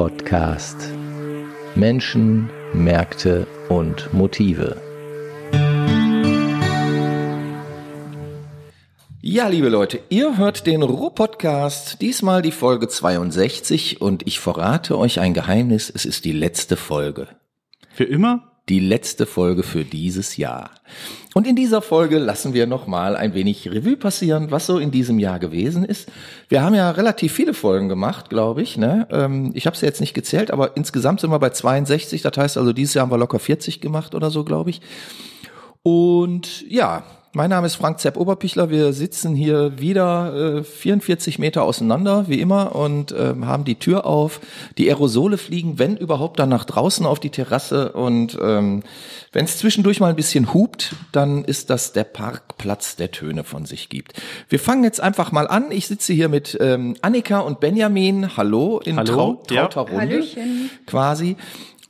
Ruhr-Podcast. Menschen, Märkte und Motive. Ja, liebe Leute, ihr hört den Ruhr-Podcast, diesmal die Folge 62 und ich verrate euch ein Geheimnis, es ist die letzte Folge. Für immer? Die letzte Folge für dieses Jahr. Und in dieser Folge lassen wir nochmal ein wenig Revue passieren, was so in diesem Jahr gewesen ist. Wir haben ja relativ viele Folgen gemacht, glaube ich. Ne? Ähm, ich habe es jetzt nicht gezählt, aber insgesamt sind wir bei 62. Das heißt also, dieses Jahr haben wir locker 40 gemacht oder so, glaube ich. Und ja, mein Name ist Frank Zepp Oberpichler. Wir sitzen hier wieder äh, 44 Meter auseinander, wie immer, und äh, haben die Tür auf. Die Aerosole fliegen, wenn überhaupt, dann nach draußen auf die Terrasse. Und ähm, wenn es zwischendurch mal ein bisschen hupt, dann ist das der Parkplatz, der Töne von sich gibt. Wir fangen jetzt einfach mal an. Ich sitze hier mit ähm, Annika und Benjamin. Hallo in Hallo, Trau trauter ja. Runde Hallöchen. quasi.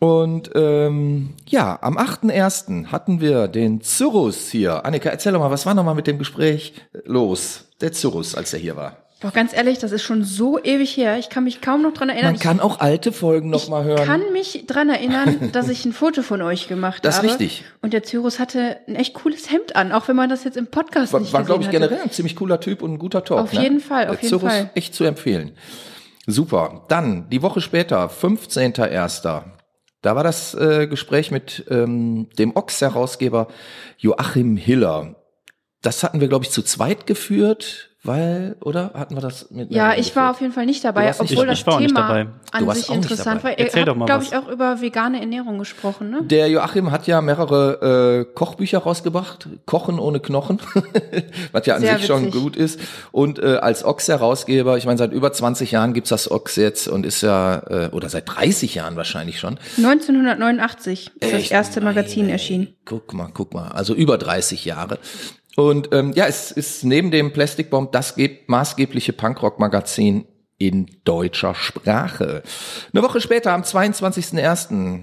Und ähm, ja, am 8.1. hatten wir den Cyrus hier. Annika, erzähl doch mal, was war noch mal mit dem Gespräch los? Der Cyrus, als er hier war. Boah, ganz ehrlich, das ist schon so ewig her. Ich kann mich kaum noch dran erinnern. Man kann auch alte Folgen noch ich mal hören. kann mich dran erinnern, dass ich ein Foto von euch gemacht Das ist habe. richtig. Und der Cyrus hatte ein echt cooles Hemd an, auch wenn man das jetzt im Podcast war, nicht war glaube ich, hatte. generell ein ziemlich cooler Typ und ein guter Talk. Auf ne? jeden Fall, auf Der jeden Cyrus Fall. echt zu empfehlen. Super. Dann, die Woche später, 15.01. Da war das äh, Gespräch mit ähm, dem Ochs-Herausgeber Joachim Hiller. Das hatten wir, glaube ich, zu zweit geführt, weil, oder hatten wir das mit Ja, ich war auf jeden Fall nicht Du dabei, nicht obwohl dabei. das Ich war auch nicht Thema dabei. Du an sich nicht interessant war. Erzähl doch mal glaube was. ich, auch über vegane Ernährung gesprochen, ne? Der Joachim hat ja mehrere äh, Kochbücher rausgebracht, Kochen ohne Knochen, was ja an Sehr sich schon witzig. gut ist. Und äh, als Ochs-Herausgeber, ich meine, seit über 20 Jahren gibt's das Ochs jetzt und ist ja, äh, oder seit 30 Jahren wahrscheinlich schon. 1989 ist das Echt? erste Meine, Magazin erschienen. Guck mal, guck mal. Also über 30 Jahre. Und ähm, ja, es ist neben dem Plastic Bomb das maßgebliche Punkrock-Magazin in deutscher Sprache. Eine Woche später, am 22.01.,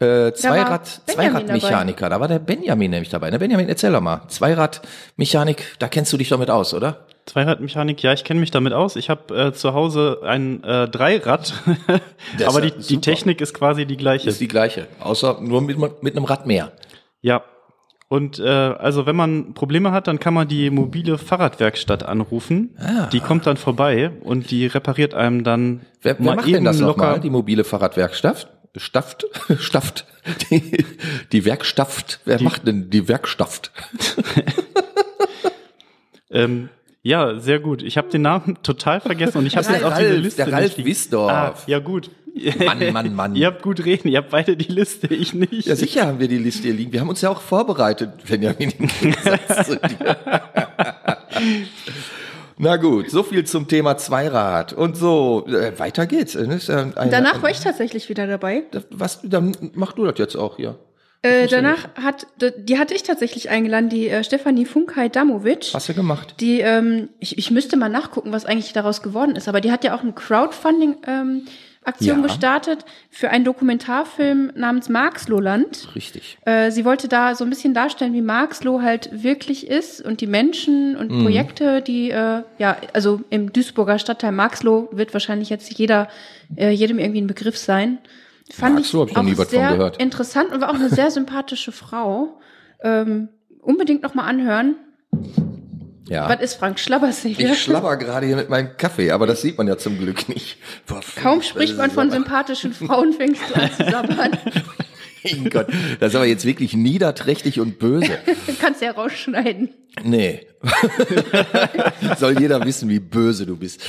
äh, Zweirad, Zweiradmechaniker, da war der Benjamin nämlich dabei. Ne, Benjamin, erzähl doch mal. Zweiradmechanik, da kennst du dich doch mit aus, oder? Zweiradmechanik, ja, ich kenne mich damit aus. Ich habe äh, zu Hause ein äh, Dreirad, aber die, die. Technik ist quasi die gleiche. Ist die gleiche, außer nur mit, mit einem Rad mehr. ja. Und äh, also wenn man Probleme hat, dann kann man die mobile Fahrradwerkstatt anrufen. Ah. Die kommt dann vorbei und die repariert einem dann Wer, wer mal macht denn das locker. nochmal, die mobile Fahrradwerkstatt? Stafft? Stafft? Die, die Werkstafft? Wer Die- macht denn die Werkstafft? Ähm, ja, sehr gut. Ich habe den Namen total vergessen und ich habe jetzt der auch diese Ralf, Liste der Ralf Wisdorf. Ah, ja gut. Mann, Mann, Mann. Ihr habt gut reden, ihr habt beide die Liste, ich nicht. Ja, sicher haben wir die Liste hier liegen. Wir haben uns ja auch vorbereitet, Benjamin, im Gegensatz zu dir. Na gut, so viel zum Thema Zweirad. Und so, äh, weiter geht's. Ja eine- Danach war ich tatsächlich wieder dabei. Was, dann mach du das jetzt auch hier. Äh, danach hat, die hatte ich tatsächlich eingeladen, die äh, Stefanie Funkay-Damovic. Hast du gemacht? Die, ähm, ich, ich müsste mal nachgucken, was eigentlich daraus geworden ist, aber die hat ja auch eine Crowdfunding-Aktion Ja. gestartet für einen Dokumentarfilm namens Marxlohland. Richtig. Äh, sie wollte da so ein bisschen darstellen, wie Marxloh halt wirklich ist und die Menschen und Mhm. Projekte, die, äh, ja, also im Duisburger Stadtteil Marxloh wird wahrscheinlich jetzt jeder, äh, jedem irgendwie ein Begriff sein. Fand Marxloh hab ich noch auch sehr interessant und war auch eine sehr sympathische Frau. Ähm, unbedingt noch mal anhören. Ja. Was ist Frank Schlabbersäge? Ich schlabber gerade hier mit meinem Kaffee, aber das sieht man ja zum Glück nicht. Boah, Kaum spricht man von sympathischen Frauen, fängst du an zu sabbern. Mein Gott, das ist aber jetzt wirklich niederträchtig und böse. Kannst ja rausschneiden. Nee. Soll jeder wissen, wie böse du bist.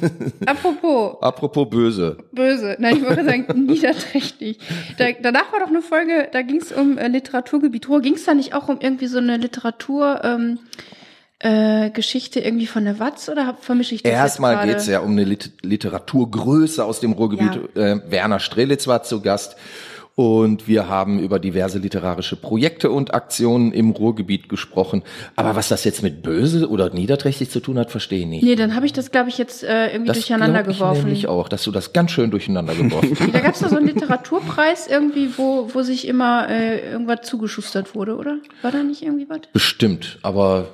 Apropos, Apropos böse. böse. Nein, ich wollte sagen, niederträchtig. Da, danach war doch eine Folge, da ging es um äh, Literaturgebiet Ruhr. Ging es da nicht auch um irgendwie so eine Literatur, ähm, äh, Geschichte irgendwie von der Watz oder vermische ich das Erstmal geht's gerade? ja um eine Lit Literaturgröße aus dem Ruhrgebiet. Äh, Werner Strelitz war zu Gast. Und wir haben über diverse literarische Projekte und Aktionen im Ruhrgebiet gesprochen. Aber was das jetzt mit böse oder niederträchtig zu tun hat, verstehe ich nicht. Nee, dann habe ich das, glaube ich, jetzt äh, irgendwie das durcheinander glaub ich geworfen. nämlich auch, dass du das ganz schön durcheinander geworfen hast. Da gab es doch so einen Literaturpreis irgendwie, wo, wo sich immer äh, irgendwas zugeschustert wurde, oder? War da nicht irgendwie was? Bestimmt, aber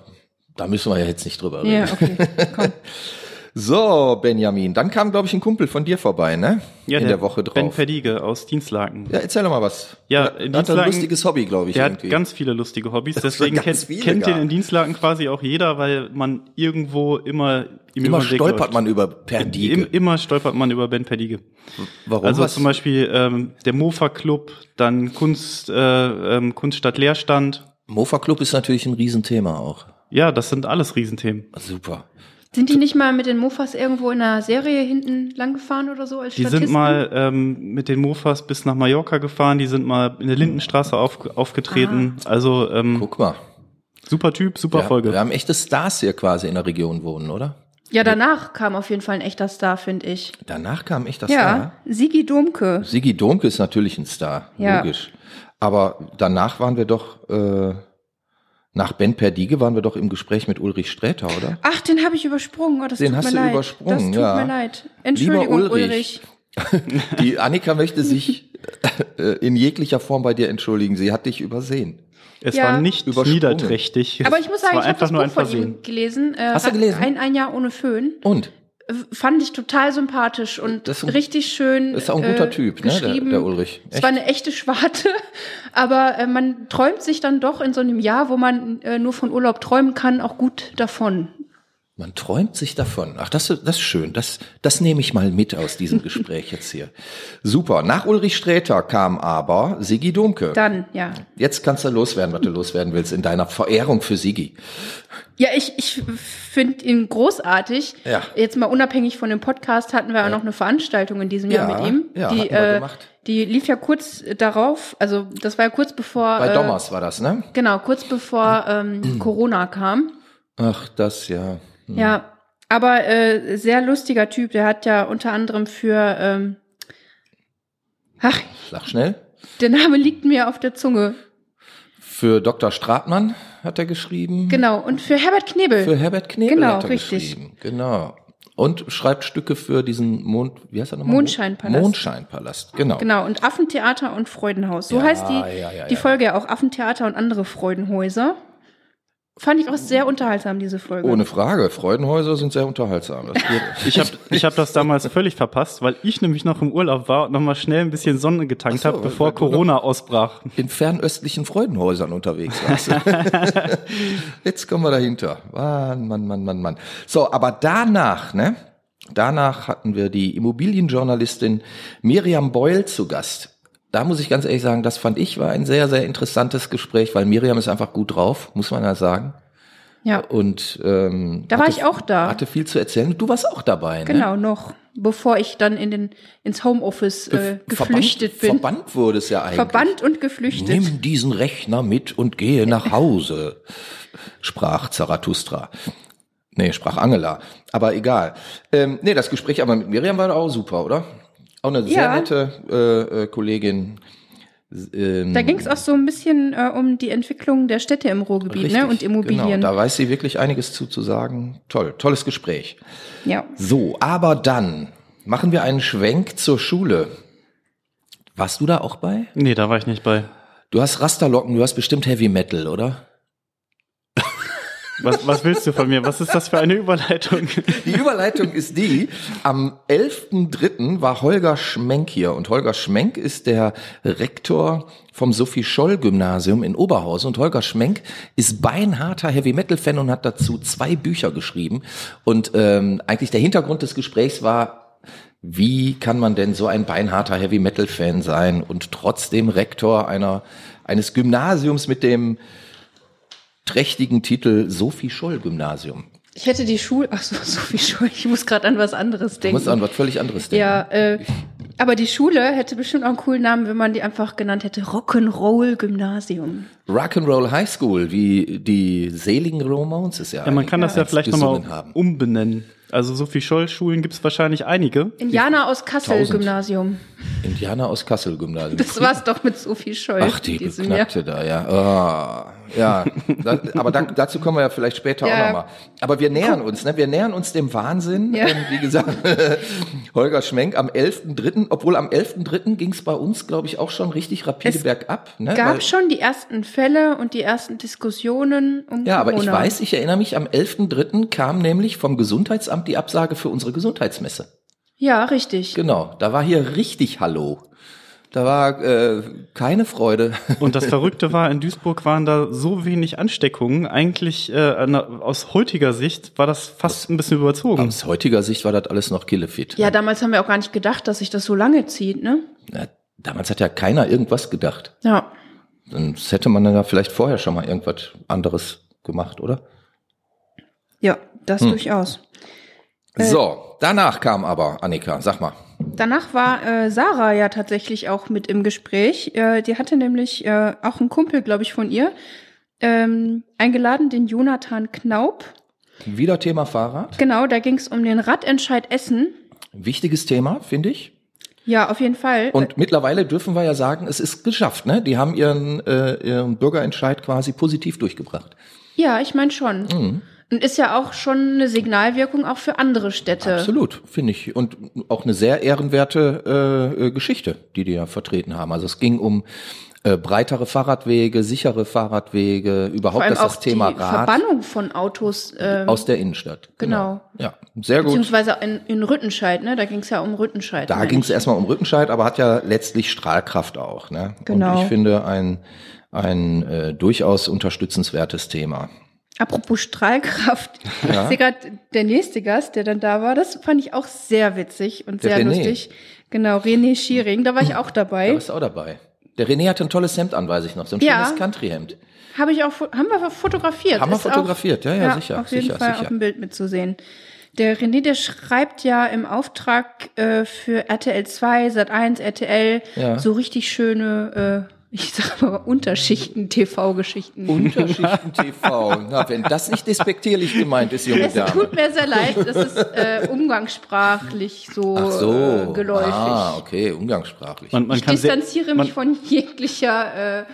da müssen wir ja jetzt nicht drüber reden. Ja, okay. Komm. So, Benjamin, dann kam, glaube ich, ein Kumpel von dir vorbei, ne? Ja, In der, Woche drauf. Ben Verdiege aus Dienstlaken. ja, erzähl doch mal was. Ja, der, in der hat ein Dienstlaken- lustiges Hobby, glaube ich, Der irgendwie. hat ganz viele lustige Hobbys, deswegen kennt, kennt den in Dienstlaken quasi auch jeder, weil man irgendwo immer ihm Immer stolpert läuft. man über Perdige. Im, immer stolpert man über Ben Perdige. Warum? Also was? zum Beispiel ähm, der Mofa Club, dann Kunst, äh, ähm, Kunststadt Leerstand. Mofa Club ist natürlich ein Riesenthema auch. Ja, das sind alles Riesenthemen. Super. Sind die nicht mal mit den Mofas irgendwo in einer Serie hinten langgefahren oder so als Die Statisten? sind mal ähm, mit den Mofas bis nach Mallorca gefahren, die sind mal in der Lindenstraße auf, aufgetreten. Also ähm, Guck mal. super Typ, super Ja, Folge. wir haben echte Stars hier quasi in der Region wohnen, oder? Ja, danach kam auf jeden Fall ein echter Star, finde ich. Danach kam echt das Ja, Star. Sigi Domke. Sigi Domke ist natürlich ein Star, Ja. logisch. Aber danach waren wir doch, äh, nach Ben Perdige waren wir doch im Gespräch mit Ulrich Sträter, oder? Ach, den habe ich übersprungen. Oh, das Den tut hast mir du leid. übersprungen, Das tut ja. mir leid. Entschuldigung, Lieber Ulrich. Ulrich. Die Annika möchte sich äh, in jeglicher Form bei dir entschuldigen. Sie hat dich übersehen. Es Ja. war nicht Übersprungen. niederträchtig. Aber ich muss sagen, ich habe einfach das nur Buch ein von ihm gelesen. Äh, Hast du hat gelesen? Ein, ein Jahr ohne Föhn. Und? Fand ich total sympathisch und ein- richtig schön. Ist auch ein guter äh, Typ, ne, der, der Ulrich. Es war eine echte Schwarte, aber äh, man träumt sich dann doch in so einem Jahr, wo man äh, nur von Urlaub träumen kann, auch gut davon. Man träumt sich davon. Ach, das, das ist schön. Das, das nehme ich mal mit aus diesem Gespräch jetzt hier. Super. Nach Ulrich Sträter kam aber Sigi Domke. Dann, ja. Jetzt kannst du loswerden, was du loswerden willst in deiner Verehrung für Sigi. Ja, ich, ich finde ihn großartig. Ja. Jetzt mal unabhängig von dem Podcast hatten wir auch noch eine Veranstaltung in diesem Jahr Ja, mit ihm. ja, die, äh, gemacht. die lief ja kurz darauf, also das war ja kurz bevor. Bei äh, Dommers war das, ne? Genau, kurz bevor ähm, Corona kam. Ach, das ja. Hm. Ja, aber äh, sehr lustiger Typ. Der hat ja unter anderem für, ähm, ach, Sag schnell. der Name liegt mir auf der Zunge. Für Dr. Stratmann hat er geschrieben. Genau, und für Herbert Knebel. Für Herbert Knebel Genau, hat er richtig. geschrieben. Genau. Und schreibt Stücke für diesen Mond, wie heißt er nochmal? Mondscheinpalast. Mondscheinpalast, genau. Genau, und Affentheater und Freudenhaus. So Ja, heißt die, ja, ja, die. Folge ja auch Affentheater und andere Freudenhäuser. Fand ich auch sehr unterhaltsam, diese Folge. Ohne Frage. Freudenhäuser sind sehr unterhaltsam. Ich habe ich hab das damals völlig verpasst, weil ich nämlich noch im Urlaub war und noch mal schnell ein bisschen Sonne getankt so, habe, bevor Corona ausbrach. in fernöstlichen Freudenhäusern unterwegs warst. Jetzt kommen wir dahinter. Mann, Mann, Mann, Mann, Mann. So, aber danach, ne? Danach hatten wir die Immobilienjournalistin Miriam Beul zu Gast. Da muss ich ganz ehrlich sagen, das fand ich war ein sehr, sehr interessantes Gespräch, weil Miriam ist einfach gut drauf, muss man ja sagen. ja, Und ähm, Da war hatte- ich auch da. Hatte viel zu erzählen. Du warst auch dabei, ne? genau, noch, bevor ich dann in den, ins Homeoffice äh, geflüchtet verbannt, bin. Verbannt wurde es ja eigentlich. Verbannt und geflüchtet. Nimm diesen Rechner mit und gehe nach Hause, sprach Zarathustra. Nee, sprach Angela. Aber egal. Ähm, nee, das Gespräch aber mit Miriam war auch super, oder? Auch eine sehr Ja. nette äh, äh, Kollegin. Ähm, Da ging es auch so ein bisschen äh, um die Entwicklung der Städte im Ruhrgebiet richtig, ne? und Immobilien. Genau, da weiß sie wirklich einiges zu, zu sagen. Toll, tolles Gespräch. ja. So, aber dann machen wir einen Schwenk zur Schule. Warst du da auch bei? Nee, da war ich nicht bei. Du hast Rasterlocken, du hast bestimmt Heavy Metal, oder? Was, was willst du von mir? Was ist das für eine Überleitung? Die Überleitung ist die, am 11.3. war Holger Schmenk hier und Holger Schmenk ist der Rektor vom Sophie-Scholl-Gymnasium in Oberhausen und Holger Schmenk ist beinharter Heavy-Metal-Fan und hat dazu zwei Bücher geschrieben und ähm, eigentlich der Hintergrund des Gesprächs war, wie kann man denn so ein beinharter Heavy-Metal-Fan sein und trotzdem Rektor einer, eines Gymnasiums mit dem trächtigen Titel Sophie-Scholl-Gymnasium? Ich hätte die Schule, ach so, so viel Schule, ich muss gerade an was anderes Du denken. musst an was völlig anderes denken. ja, äh, aber die Schule hätte bestimmt auch einen coolen Namen, wenn man die einfach genannt hätte Rock'n'Roll Gymnasium. Rock'n'Roll High School, wie die seligen Ramones ja. Ja, man kann das ja vielleicht nochmal umbenennen. Also Sophie Scholl-Schulen gibt es wahrscheinlich einige. Indianer aus Kassel. Gymnasium. Indianer aus Kassel Gymnasium. Das war's doch mit Sophie Scholl. Ach, die. Beknackte da, ja. Ah, ja, da, aber da, dazu kommen wir ja vielleicht später Ja. auch nochmal. Aber wir nähern uns, ne? Wir nähern uns dem Wahnsinn. Ja. Ähm, wie gesagt, Holger Schmenk am 11.3., obwohl am 11.3. ging es bei uns, glaube ich, auch schon richtig rapide Es bergab. Ne? Gab Weil- schon die ersten Fälle und die ersten Diskussionen um ja, aber Corona. ich weiß, ich erinnere mich, am 11.3. kam nämlich vom Gesundheitsamt die Absage für unsere Gesundheitsmesse. Ja, richtig. Genau, da war hier richtig Hallo. Da war äh, keine Freude. Und das Verrückte war, in Duisburg waren da so wenig Ansteckungen. Eigentlich äh, na- aus heutiger Sicht war das fast ein bisschen überzogen. Aus heutiger Sicht war das alles noch killefit. Ja, damals haben wir auch gar nicht gedacht, dass sich das so lange zieht, ne? Ja, damals hat ja keiner irgendwas gedacht. Ja. Sonst hätte man dann ja vielleicht vorher schon mal irgendwas anderes gemacht, oder? Ja, das Hm. durchaus. Äh. So, danach kam aber, Annika, sag mal. Danach war äh, Sarah ja tatsächlich auch mit im Gespräch. Äh, die hatte nämlich äh, auch einen Kumpel, glaube ich, von ihr ähm, eingeladen, den Jonathan Knaub. Wieder Thema Fahrrad. Genau, da ging es um den Radentscheid Essen. Wichtiges Thema, finde ich. Ja, auf jeden Fall. Und mittlerweile dürfen wir ja sagen, es ist geschafft. Ne? Die haben ihren, äh, ihren Bürgerentscheid quasi positiv durchgebracht. ja, ich meine schon. Mhm. Und ist ja auch schon eine Signalwirkung auch für andere Städte. Absolut, finde ich. Und auch eine sehr ehrenwerte äh, äh, Geschichte, die die ja vertreten haben. Also es ging um äh, breitere Fahrradwege, sichere Fahrradwege, Vor überhaupt allem dass das auch Thema die Rad Verbannung von Autos. Ähm, aus der Innenstadt. Genau. Ja, sehr gut. Beziehungsweise in, in Rüttenscheid, ne? Da ging es ja um Rüttenscheid. Da meine ging es erstmal um Rückenscheid, aber hat ja letztlich Strahlkraft auch. Ne? Genau. Und ich finde ein, ein äh, durchaus unterstützenswertes Thema. Apropos Strahlkraft. Ja. Ich sehe gerade, der nächste Gast, der dann da war, das fand ich auch sehr witzig und Der sehr René. lustig. Genau, René Schiering, da war ich auch Da dabei. bist du auch dabei. Der René hatte ein tolles Hemd an, weiß ich noch. So ein Ja. schönes Country-Hemd. Habe ich auch, haben wir fotografiert. Haben wir Ist fotografiert, ja, ja, sicher, Auf jeden sicher, Fall sicher. auf dem Bild mitzusehen. Der René, der schreibt ja im Auftrag äh, für RTL 2, Sat1, RTL Ja. so richtig schöne, äh, ich sag mal, Unterschichten-TV-Geschichten. Unterschichten TV. Na, wenn das nicht despektierlich gemeint ist, junge Es Dame. tut mir sehr leid, das ist äh, umgangssprachlich so, Ach so. äh, geläufig. Ah, okay, umgangssprachlich. Man, man ich kann sehr, distanziere man, mich von jeglicher. Äh,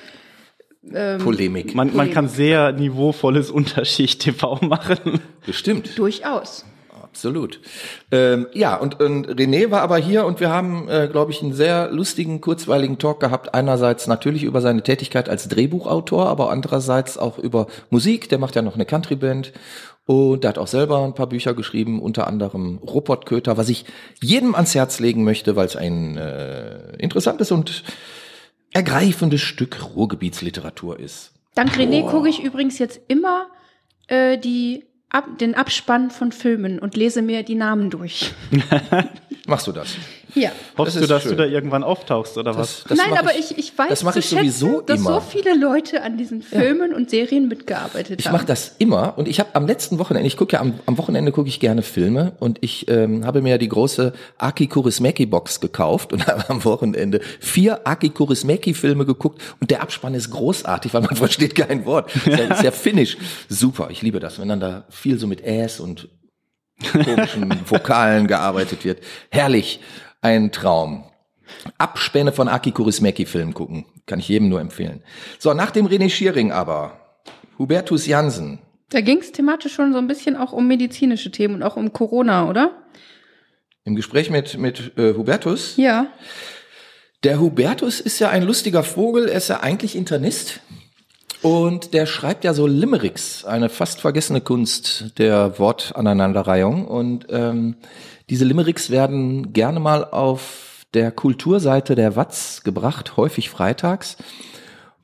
ähm, Polemik. man, man kann sehr niveauvolles Unterschicht-TV machen. Bestimmt. durchaus. Absolut. Ähm, ja, und, und René war aber hier und wir haben, äh, glaube ich, einen sehr lustigen, kurzweiligen Talk gehabt. Einerseits natürlich über seine Tätigkeit als Drehbuchautor, aber andererseits auch über Musik. Der macht ja noch eine Countryband und der hat auch selber ein paar Bücher geschrieben, unter anderem Köter, was ich jedem ans Herz legen möchte, weil es ein äh, interessantes und ergreifendes Stück Ruhrgebietsliteratur ist. Dank René gucke ich übrigens jetzt immer äh, die ab, den Abspann von Filmen und lese mir die Namen durch. Machst du das? Ja. Hoffst Das du, ist dass schön. du da irgendwann auftauchst oder was? Das Nein, aber ich, ich weiß das zu ich sowieso schätzen, dass immer. so viele Leute an diesen Filmen und Serien mitgearbeitet Ich haben. mache das immer und ich habe am letzten Wochenende, ich gucke ja am, am Wochenende gucke ich gerne Filme und ich ähm, habe mir ja die große Aki Kaurismäki Box gekauft und habe am Wochenende vier Aki Kaurismäki Filme geguckt und der Abspann ist großartig, weil man versteht kein Wort. Sehr, sehr finnisch. Super, ich liebe das, wenn dann da viel so mit Äs und komischen Vokalen gearbeitet wird. Herrlich, ein Traum. Abspänne von Aki Kaurismäki Filmen gucken, kann ich jedem nur empfehlen. So, nach dem René Schiering aber Hubertus Jansen, Da ging es thematisch schon so ein bisschen auch um medizinische Themen und auch um Corona, oder? Im Gespräch mit, mit äh, Hubertus. Ja. Der Hubertus ist ja ein lustiger Vogel, er ist ja eigentlich Internist. Und der schreibt ja so Limericks, eine fast vergessene Kunst der Wortaneinanderreihung. Und ähm, diese Limericks werden gerne mal auf der Kulturseite der Watz gebracht, häufig freitags.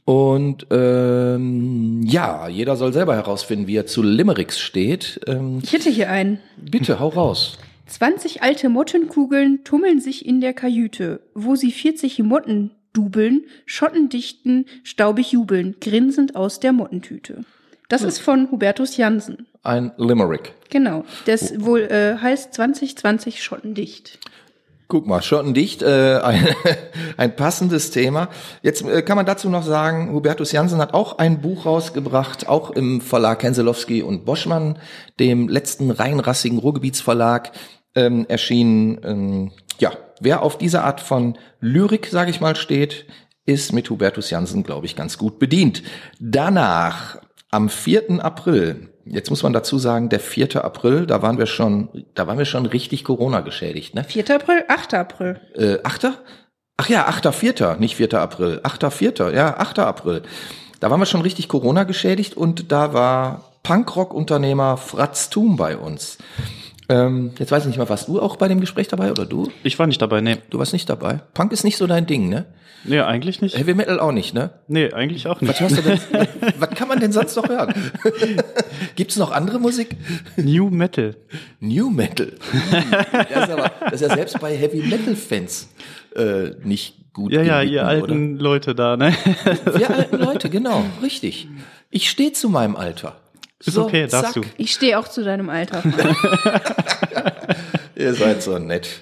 Und ähm, ja, jeder soll selber herausfinden, wie er zu Limericks steht. Ähm, Ich hätte hier einen. bitte, hau raus. 20 alte Mottenkugeln tummeln sich in der Kajüte, wo sie 40 Motten dubeln, Schotten dichten, staubig jubeln, grinsend aus der Mottentüte. Das ist von Hubertus Jansen. Ein Limerick. Genau. Das wohl äh, heißt 2020 schottendicht. Guck mal, schottendicht, äh, ein, ein passendes Thema. Jetzt äh, kann man dazu noch sagen, Hubertus Jansen hat auch ein Buch rausgebracht, auch im Verlag Henselowski und Boschmann, dem letzten reinrassigen Ruhrgebietsverlag, ähm, erschienen. Ähm, ja, wer auf diese Art von Lyrik, sage ich mal, steht, ist mit Hubertus Jansen, glaube ich, ganz gut bedient. Danach, am 4. April, jetzt muss man dazu sagen, der 4. April, da waren wir schon, da waren wir schon richtig Corona geschädigt, ne? 4. April, 8. April. Äh, 8. Ach ja, 8.4., nicht 4. April. 8.4., ja, 8. April. Da waren wir schon richtig Corona geschädigt und da war Punkrock-Unternehmer Fratz Thum bei uns. Ähm, jetzt weiß ich nicht mal, warst du auch bei dem Gespräch dabei oder du? Ich war nicht dabei, nee. Du warst nicht dabei. Punk ist nicht so dein Ding, ne? Nee, eigentlich nicht. Heavy Metal auch nicht, ne? Nee, eigentlich auch Was, nicht. hörst du denn, was kann man denn sonst noch hören? Gibt's noch andere Musik? New Metal. New Metal. Das ist, aber, das ist ja selbst bei Heavy Metal Fans äh, nicht gut. Ja, ja, ihr alten Leute da, ne? Wir alten Leute, genau, richtig. Ich stehe zu meinem Alter. Ist okay, darfst du. Ich stehe auch zu deinem Alter. Ihr seid so nett.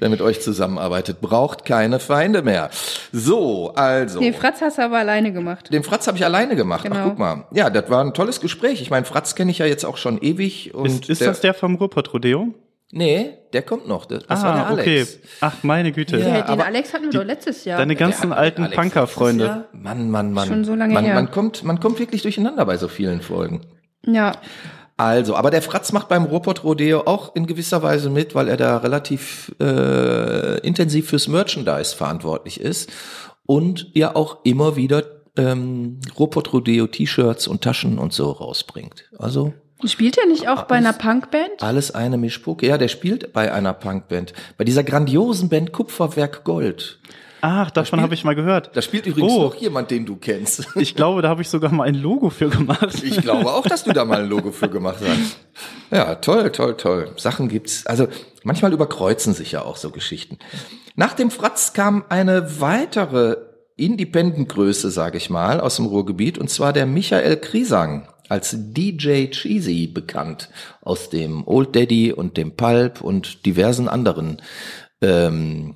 Wer mit euch zusammenarbeitet, braucht keine Feinde mehr. So, also. Nee, Fratz hast du aber alleine gemacht. Den Fratz habe ich alleine gemacht. Ach, Genau. guck mal. Ja, das war ein tolles Gespräch. Ich meine, Fratz kenne ich ja jetzt auch schon ewig. Und Ist, ist das der vom Ruhrpott-Rodeo? Nee, der kommt noch. Das, das war der Alex. Ah, okay. Ach, meine Güte. Ja, Ja, den aber Alex hatten wir doch letztes Jahr. Deine ganzen Der alten Punker-Freunde. Mann, Mann, Mann. Schon so lange man, her. Man kommt, man kommt wirklich durcheinander bei so vielen Folgen. Ja. Also, aber der Fratz macht beim Ruhrpott Rodeo auch in gewisser Weise mit, weil er da relativ äh, intensiv fürs Merchandise verantwortlich ist und ja auch immer wieder ähm, Ruhrpott Rodeo T-Shirts und Taschen und so rausbringt. Also Spielt er nicht auch bei einer Punkband? alles eine Mischpucke. Ja, der spielt bei einer Punkband, bei dieser grandiosen Band Kupferwerk Gold. Ach, davon habe ich mal gehört. Da spielt übrigens Oh. noch jemand, den du kennst. Ich glaube, da habe ich sogar mal ein Logo für gemacht. Ich glaube auch, dass du da mal ein Logo für gemacht hast. Ja, toll, toll, toll. Sachen gibt's. Also manchmal überkreuzen sich ja auch so Geschichten. Nach dem Fratz kam eine weitere Independent-Größe, sage ich mal, aus dem Ruhrgebiet, und zwar der Michael Kriesang als DJ Cheesy bekannt aus dem Old Daddy und dem Pulp und diversen anderen ähm,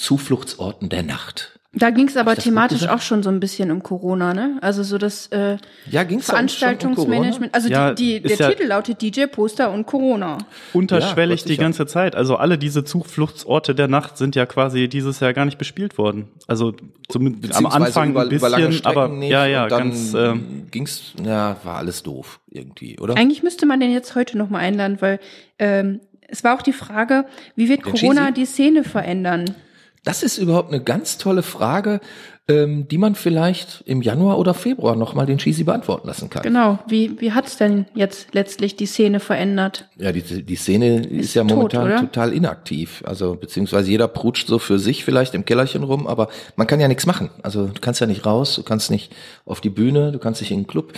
Zufluchtsorten der Nacht. Da ging es aber thematisch auch schon so ein bisschen um Corona, ne? Also so das äh, Ja, schon um Veranstaltungsmanagement. Also Ja, die, die, der ja- Titel lautet DJ Poster und Corona. Unterschwellig Ja, die ganze Zeit. Also alle diese Zufluchtsorte der Nacht sind ja quasi dieses Jahr gar nicht bespielt worden. Also zumindest am Anfang über, ein bisschen, über lange Strecken aber nicht. ja, ja, und dann ganz. ähm, ging's, ja, war alles doof irgendwie, oder? Eigentlich müsste man den jetzt heute noch mal einladen, weil ähm, es war auch die Frage, wie wird Den Corona Cheesy? die Szene verändern? Das ist überhaupt eine ganz tolle Frage, ähm, die man vielleicht im Januar oder Februar nochmal den Cheesy beantworten lassen kann. Genau, wie, wie hat's denn jetzt letztlich die Szene verändert? Ja, die, die Szene ist, ja tot, momentan oder? total inaktiv. Also beziehungsweise jeder prutscht so für sich vielleicht im Kellerchen rum, aber man kann ja nichts machen. Also du kannst ja nicht raus, du kannst nicht auf die Bühne, du kannst nicht in den Club.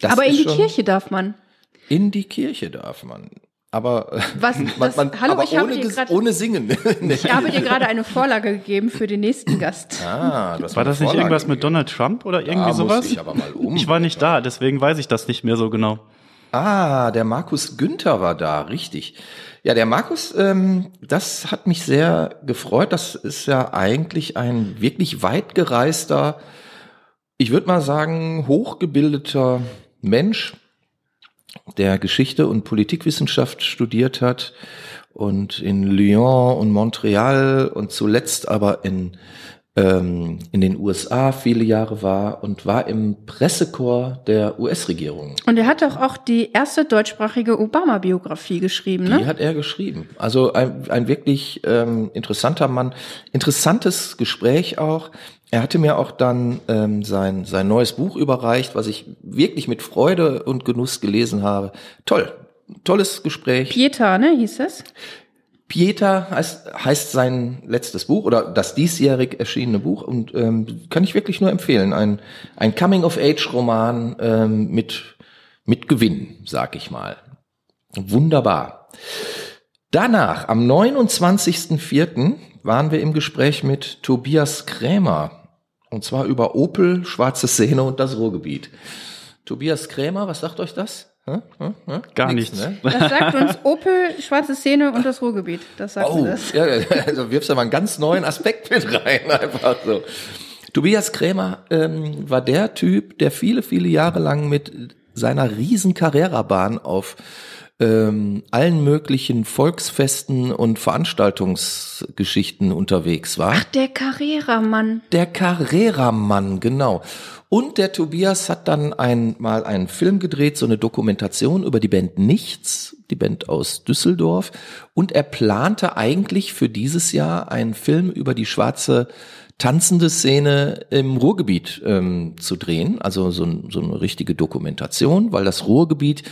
Das Aber in ist die Kirche darf man. In die Kirche darf man. Aber äh, Was- das- hallo, aber ich habe ohne, dir ges- grad- ohne Singen. Ich habe dir gerade eine Vorlage gegeben für den nächsten Gast. ah, du hast war mir das nicht Vorlage irgendwas mit gegeben. Donald Trump oder irgendwie Da sowas? ich aber mal um. Ich war nicht da, deswegen weiß ich das nicht mehr so genau. Ah, der Markus Günther war da, richtig. Ja, der Markus, ähm, das hat mich sehr gefreut. Das ist ja eigentlich ein wirklich weit gereister, ich würde mal sagen, hochgebildeter Mensch, der Geschichte und Politikwissenschaft studiert hat und in Lyon und Montreal und zuletzt aber in ähm, in den USA viele Jahre war und war im Pressekorps der US-Regierung. Und er hat doch auch die erste deutschsprachige Obama-Biografie geschrieben, Die ne? hat er geschrieben. Also ein, ein wirklich ähm, interessanter Mann. Interessantes Gespräch auch. Er hatte mir auch dann ähm, sein, sein neues Buch überreicht, was ich wirklich mit Freude und Genuss gelesen habe. Toll. Tolles Gespräch. Pieta, ne, hieß es? Pieta heißt, heißt sein letztes Buch oder das diesjährig erschienene Buch und ähm, kann ich wirklich nur empfehlen. Ein, ein Coming-of-Age-Roman ähm, mit, mit Gewinn, sag ich mal. Wunderbar. Danach, am 29.04. waren wir im Gespräch mit Tobias Krämer. Und zwar über Opel, schwarze Szene und das Ruhrgebiet. Tobias Krämer, was sagt euch das? Hä? Hä? Gar Nix, nichts. ne? Das sagt uns Opel, schwarze Szene und das Ruhrgebiet. Das sagt Oh, das. ja, also wirfst du mal einen ganz neuen Aspekt mit rein, einfach so. Tobias Krämer ähm, war der Typ, der viele, viele Jahre lang mit seiner riesen Carrera-Bahn auf ähm, allen möglichen Volksfesten und Veranstaltungsgeschichten unterwegs war. Ach, der Carrera-Mann. Der Carrera-Mann, genau. Und der Tobias hat dann einmal einen Film gedreht, so eine Dokumentation über die Band Nichts, die Band aus Düsseldorf. Und er plante eigentlich für dieses Jahr einen Film über die schwarze tanzende Szene im Ruhrgebiet ähm, zu drehen. Also so, so eine richtige Dokumentation, weil das Ruhrgebiet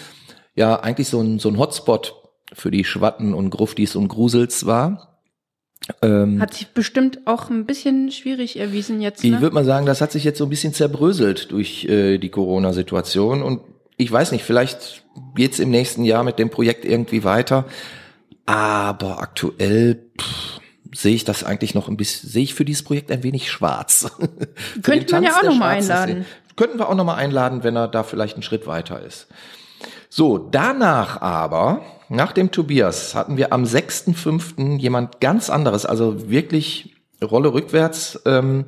ja eigentlich so ein, so ein Hotspot für die Schwatten und Gruftis und Grusels war. Ähm, hat sich bestimmt auch ein bisschen schwierig erwiesen jetzt. Ne? Ich würde mal sagen, das hat sich jetzt so ein bisschen zerbröselt durch äh, die Corona-Situation. Und ich weiß nicht, vielleicht geht's im nächsten Jahr mit dem Projekt irgendwie weiter. Aber aktuell pff, sehe ich das eigentlich noch ein bisschen, sehe ich für dieses Projekt ein wenig schwarz. Könnte man ja auch nochmal einladen. Könnten wir auch nochmal einladen, wenn er da vielleicht einen Schritt weiter ist. So, danach aber nach dem Tobias hatten wir am 6.5. jemand ganz anderes, also wirklich Rolle rückwärts. Ähm,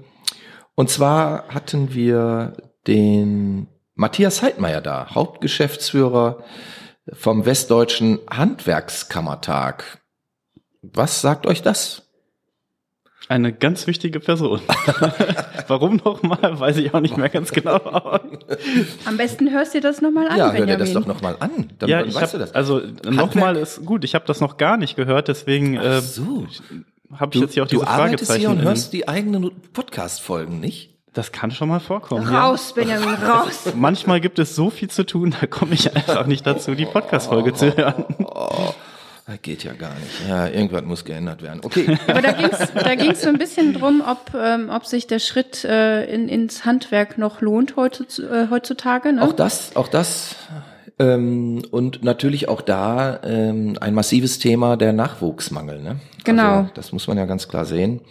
und zwar hatten wir den Matthias Heidmeier da, Hauptgeschäftsführer vom Westdeutschen Handwerkskammertag. Was sagt euch das? Eine ganz wichtige Person. Warum nochmal, weiß ich auch nicht mehr ganz genau. Am besten hörst du dir das nochmal an, Ja, hör dir das doch nochmal an. Dann, ja, dann ich hab, das. Also nochmal ist gut. Ich habe das noch gar nicht gehört, deswegen äh, so. habe ich du, jetzt hier auch diese du Fragezeichen. Du hier und hörst die eigenen Podcast-Folgen, nicht? Das kann schon mal vorkommen. Raus, ja. Benjamin, raus. Manchmal gibt es so viel zu tun, da komme ich einfach nicht dazu, die Podcast-Folge oh, zu hören. Oh, oh. Das geht ja gar nicht. Ja, irgendwas muss geändert werden. Okay. Aber da ging es da ging's so ein bisschen drum, ob, ähm, ob sich der Schritt äh, in, ins Handwerk noch lohnt äh, heutzutage. Ne? Auch das, auch das. Ähm, und natürlich auch da ähm, ein massives Thema der Nachwuchsmangel. Ne? Genau. Also, das muss man ja ganz klar sehen.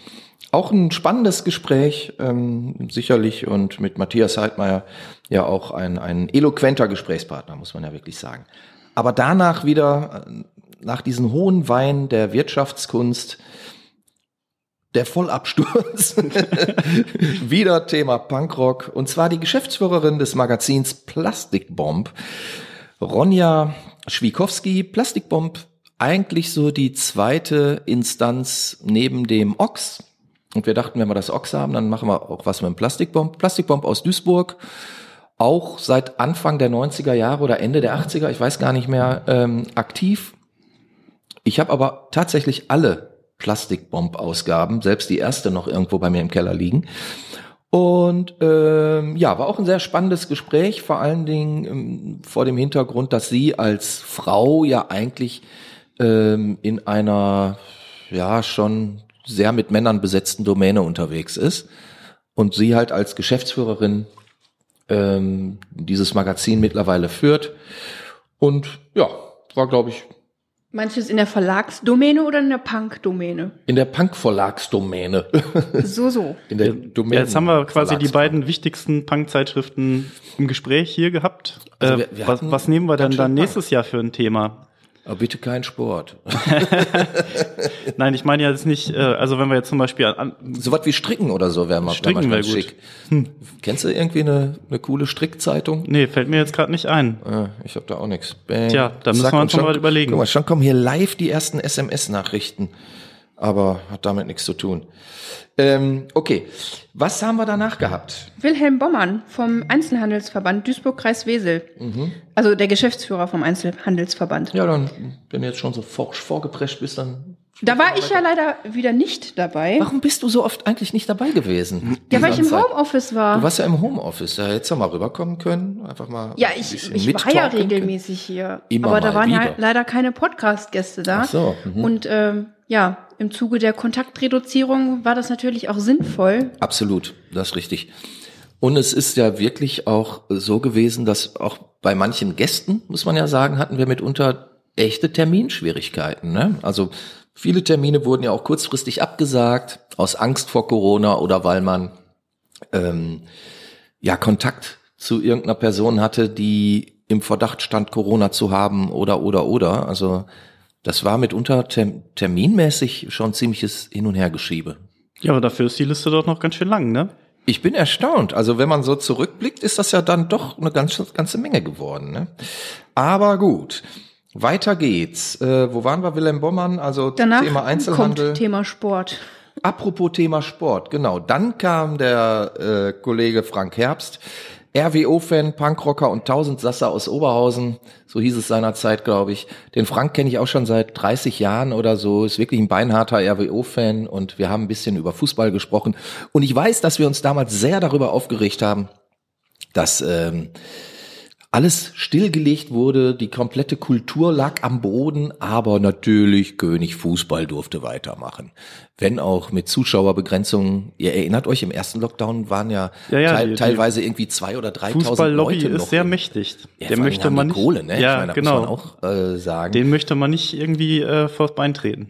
Auch ein spannendes Gespräch, ähm, sicherlich, und mit Matthias Heidmeier ja auch ein, ein eloquenter Gesprächspartner, muss man ja wirklich sagen. Aber danach wieder nach diesen hohen Weinen der Wirtschaftskunst der Vollabsturz. Wieder Thema Punkrock. Und zwar die Geschäftsführerin des Magazins Plastikbomb, Ronja Schwikowski. Plastikbomb, eigentlich so die zweite Instanz neben dem Ox. Und wir dachten, wenn wir das Ox haben, dann machen wir auch was mit dem Plastikbomb. Plastikbomb aus Duisburg. Auch seit Anfang der 90er Jahre oder Ende der 80er, ich weiß gar nicht mehr, ähm, aktiv ich habe aber tatsächlich alle Plastikbomb-Ausgaben, selbst die erste noch irgendwo bei mir im Keller liegen. Und ähm, ja, war auch ein sehr spannendes Gespräch, vor allen Dingen ähm, vor dem Hintergrund, dass sie als Frau ja eigentlich ähm, in einer ja schon sehr mit Männern besetzten Domäne unterwegs ist und sie halt als Geschäftsführerin ähm, dieses Magazin mittlerweile führt. Und ja, war glaube ich Meinst du es in der Verlagsdomäne oder in der Punk-Domäne? In der Punk-Verlagsdomäne. So, so. In der Domäne. Jetzt haben wir quasi die beiden wichtigsten Punk-Zeitschriften im Gespräch hier gehabt. Also äh, wir, wir was, was, nehmen wir denn dann nächstes Punk. Jahr für ein Thema? Aber bitte kein Sport. Nein, ich meine ja jetzt nicht, äh, also wenn wir jetzt zum Beispiel an, so was wie Stricken oder so wäre mal, Stricken wär mal schick. Hm. Kennst du irgendwie eine, eine coole Strickzeitung? Nee, fällt mir jetzt gerade nicht ein. Ah, ich habe da auch nichts. Tja, da müssen wir uns schon mal überlegen. Guck mal, schon kommen hier live die ersten SMS-Nachrichten, aber hat damit nichts zu tun. Ähm, okay, was haben wir danach gehabt? Wilhelm Bommann vom Einzelhandelsverband Duisburg-Kreis-Wesel. Mhm. Also der Geschäftsführer vom Einzelhandelsverband. Ja, dann, wenn du jetzt schon so forsch vorgeprescht bist, dann da war ich ja leider wieder nicht dabei. Warum bist du so oft eigentlich nicht dabei gewesen? Ja, weil ich im Homeoffice war. Du warst ja im Homeoffice. Da hättest du mal rüberkommen können. Einfach mal. Ja, ich, ich war ja regelmäßig hier. Immer aber da waren wieder. ja leider keine Podcast-Gäste da. Ach so. Mhm. Und ähm, ja, im Zuge der Kontaktreduzierung war das natürlich auch sinnvoll. Absolut, das ist richtig. Und es ist ja wirklich auch so gewesen, dass auch bei manchen Gästen, muss man ja sagen, hatten wir mitunter echte Terminschwierigkeiten. Ne? Also viele Termine wurden ja auch kurzfristig abgesagt, aus Angst vor Corona oder weil man ähm, ja Kontakt zu irgendeiner Person hatte, die im Verdacht stand, Corona zu haben oder oder oder. Also das war mitunter term terminmäßig schon ziemliches Hin- und Hergeschiebe. Ja, aber dafür ist die Liste doch noch ganz schön lang, ne? Ich bin erstaunt. Also wenn man so zurückblickt, ist das ja dann doch eine ganze, ganze Menge geworden. Ne? Aber gut. weiter geht's. Äh, wo waren wir, Wilhelm Bommann? Also Danach Thema Einzelhandel. Kommt Thema Sport. Apropos Thema Sport, genau. Dann kam der äh, Kollege Frank Herbst, RWO-Fan, Punkrocker und Tausendsasser aus Oberhausen, so hieß es seinerzeit, glaube ich. Den Frank kenne ich auch schon seit 30 Jahren oder so, ist wirklich ein beinharter RWO-Fan und wir haben ein bisschen über Fußball gesprochen. Und ich weiß, dass wir uns damals sehr darüber aufgeregt haben, dass ähm, alles stillgelegt wurde, die komplette Kultur lag am Boden, aber natürlich König Fußball durfte weitermachen. Wenn auch mit Zuschauerbegrenzungen. Ihr erinnert euch, im ersten Lockdown waren ja, ja, ja te die, teilweise irgendwie zwei oder dreitausend Fußballlobby Leute ist sehr mächtig. Ja, Den möchte man nicht. Kohle, ne? Ja, ich meine, genau. Muss man auch äh, sagen. Den möchte man nicht irgendwie äh, vors Bein treten.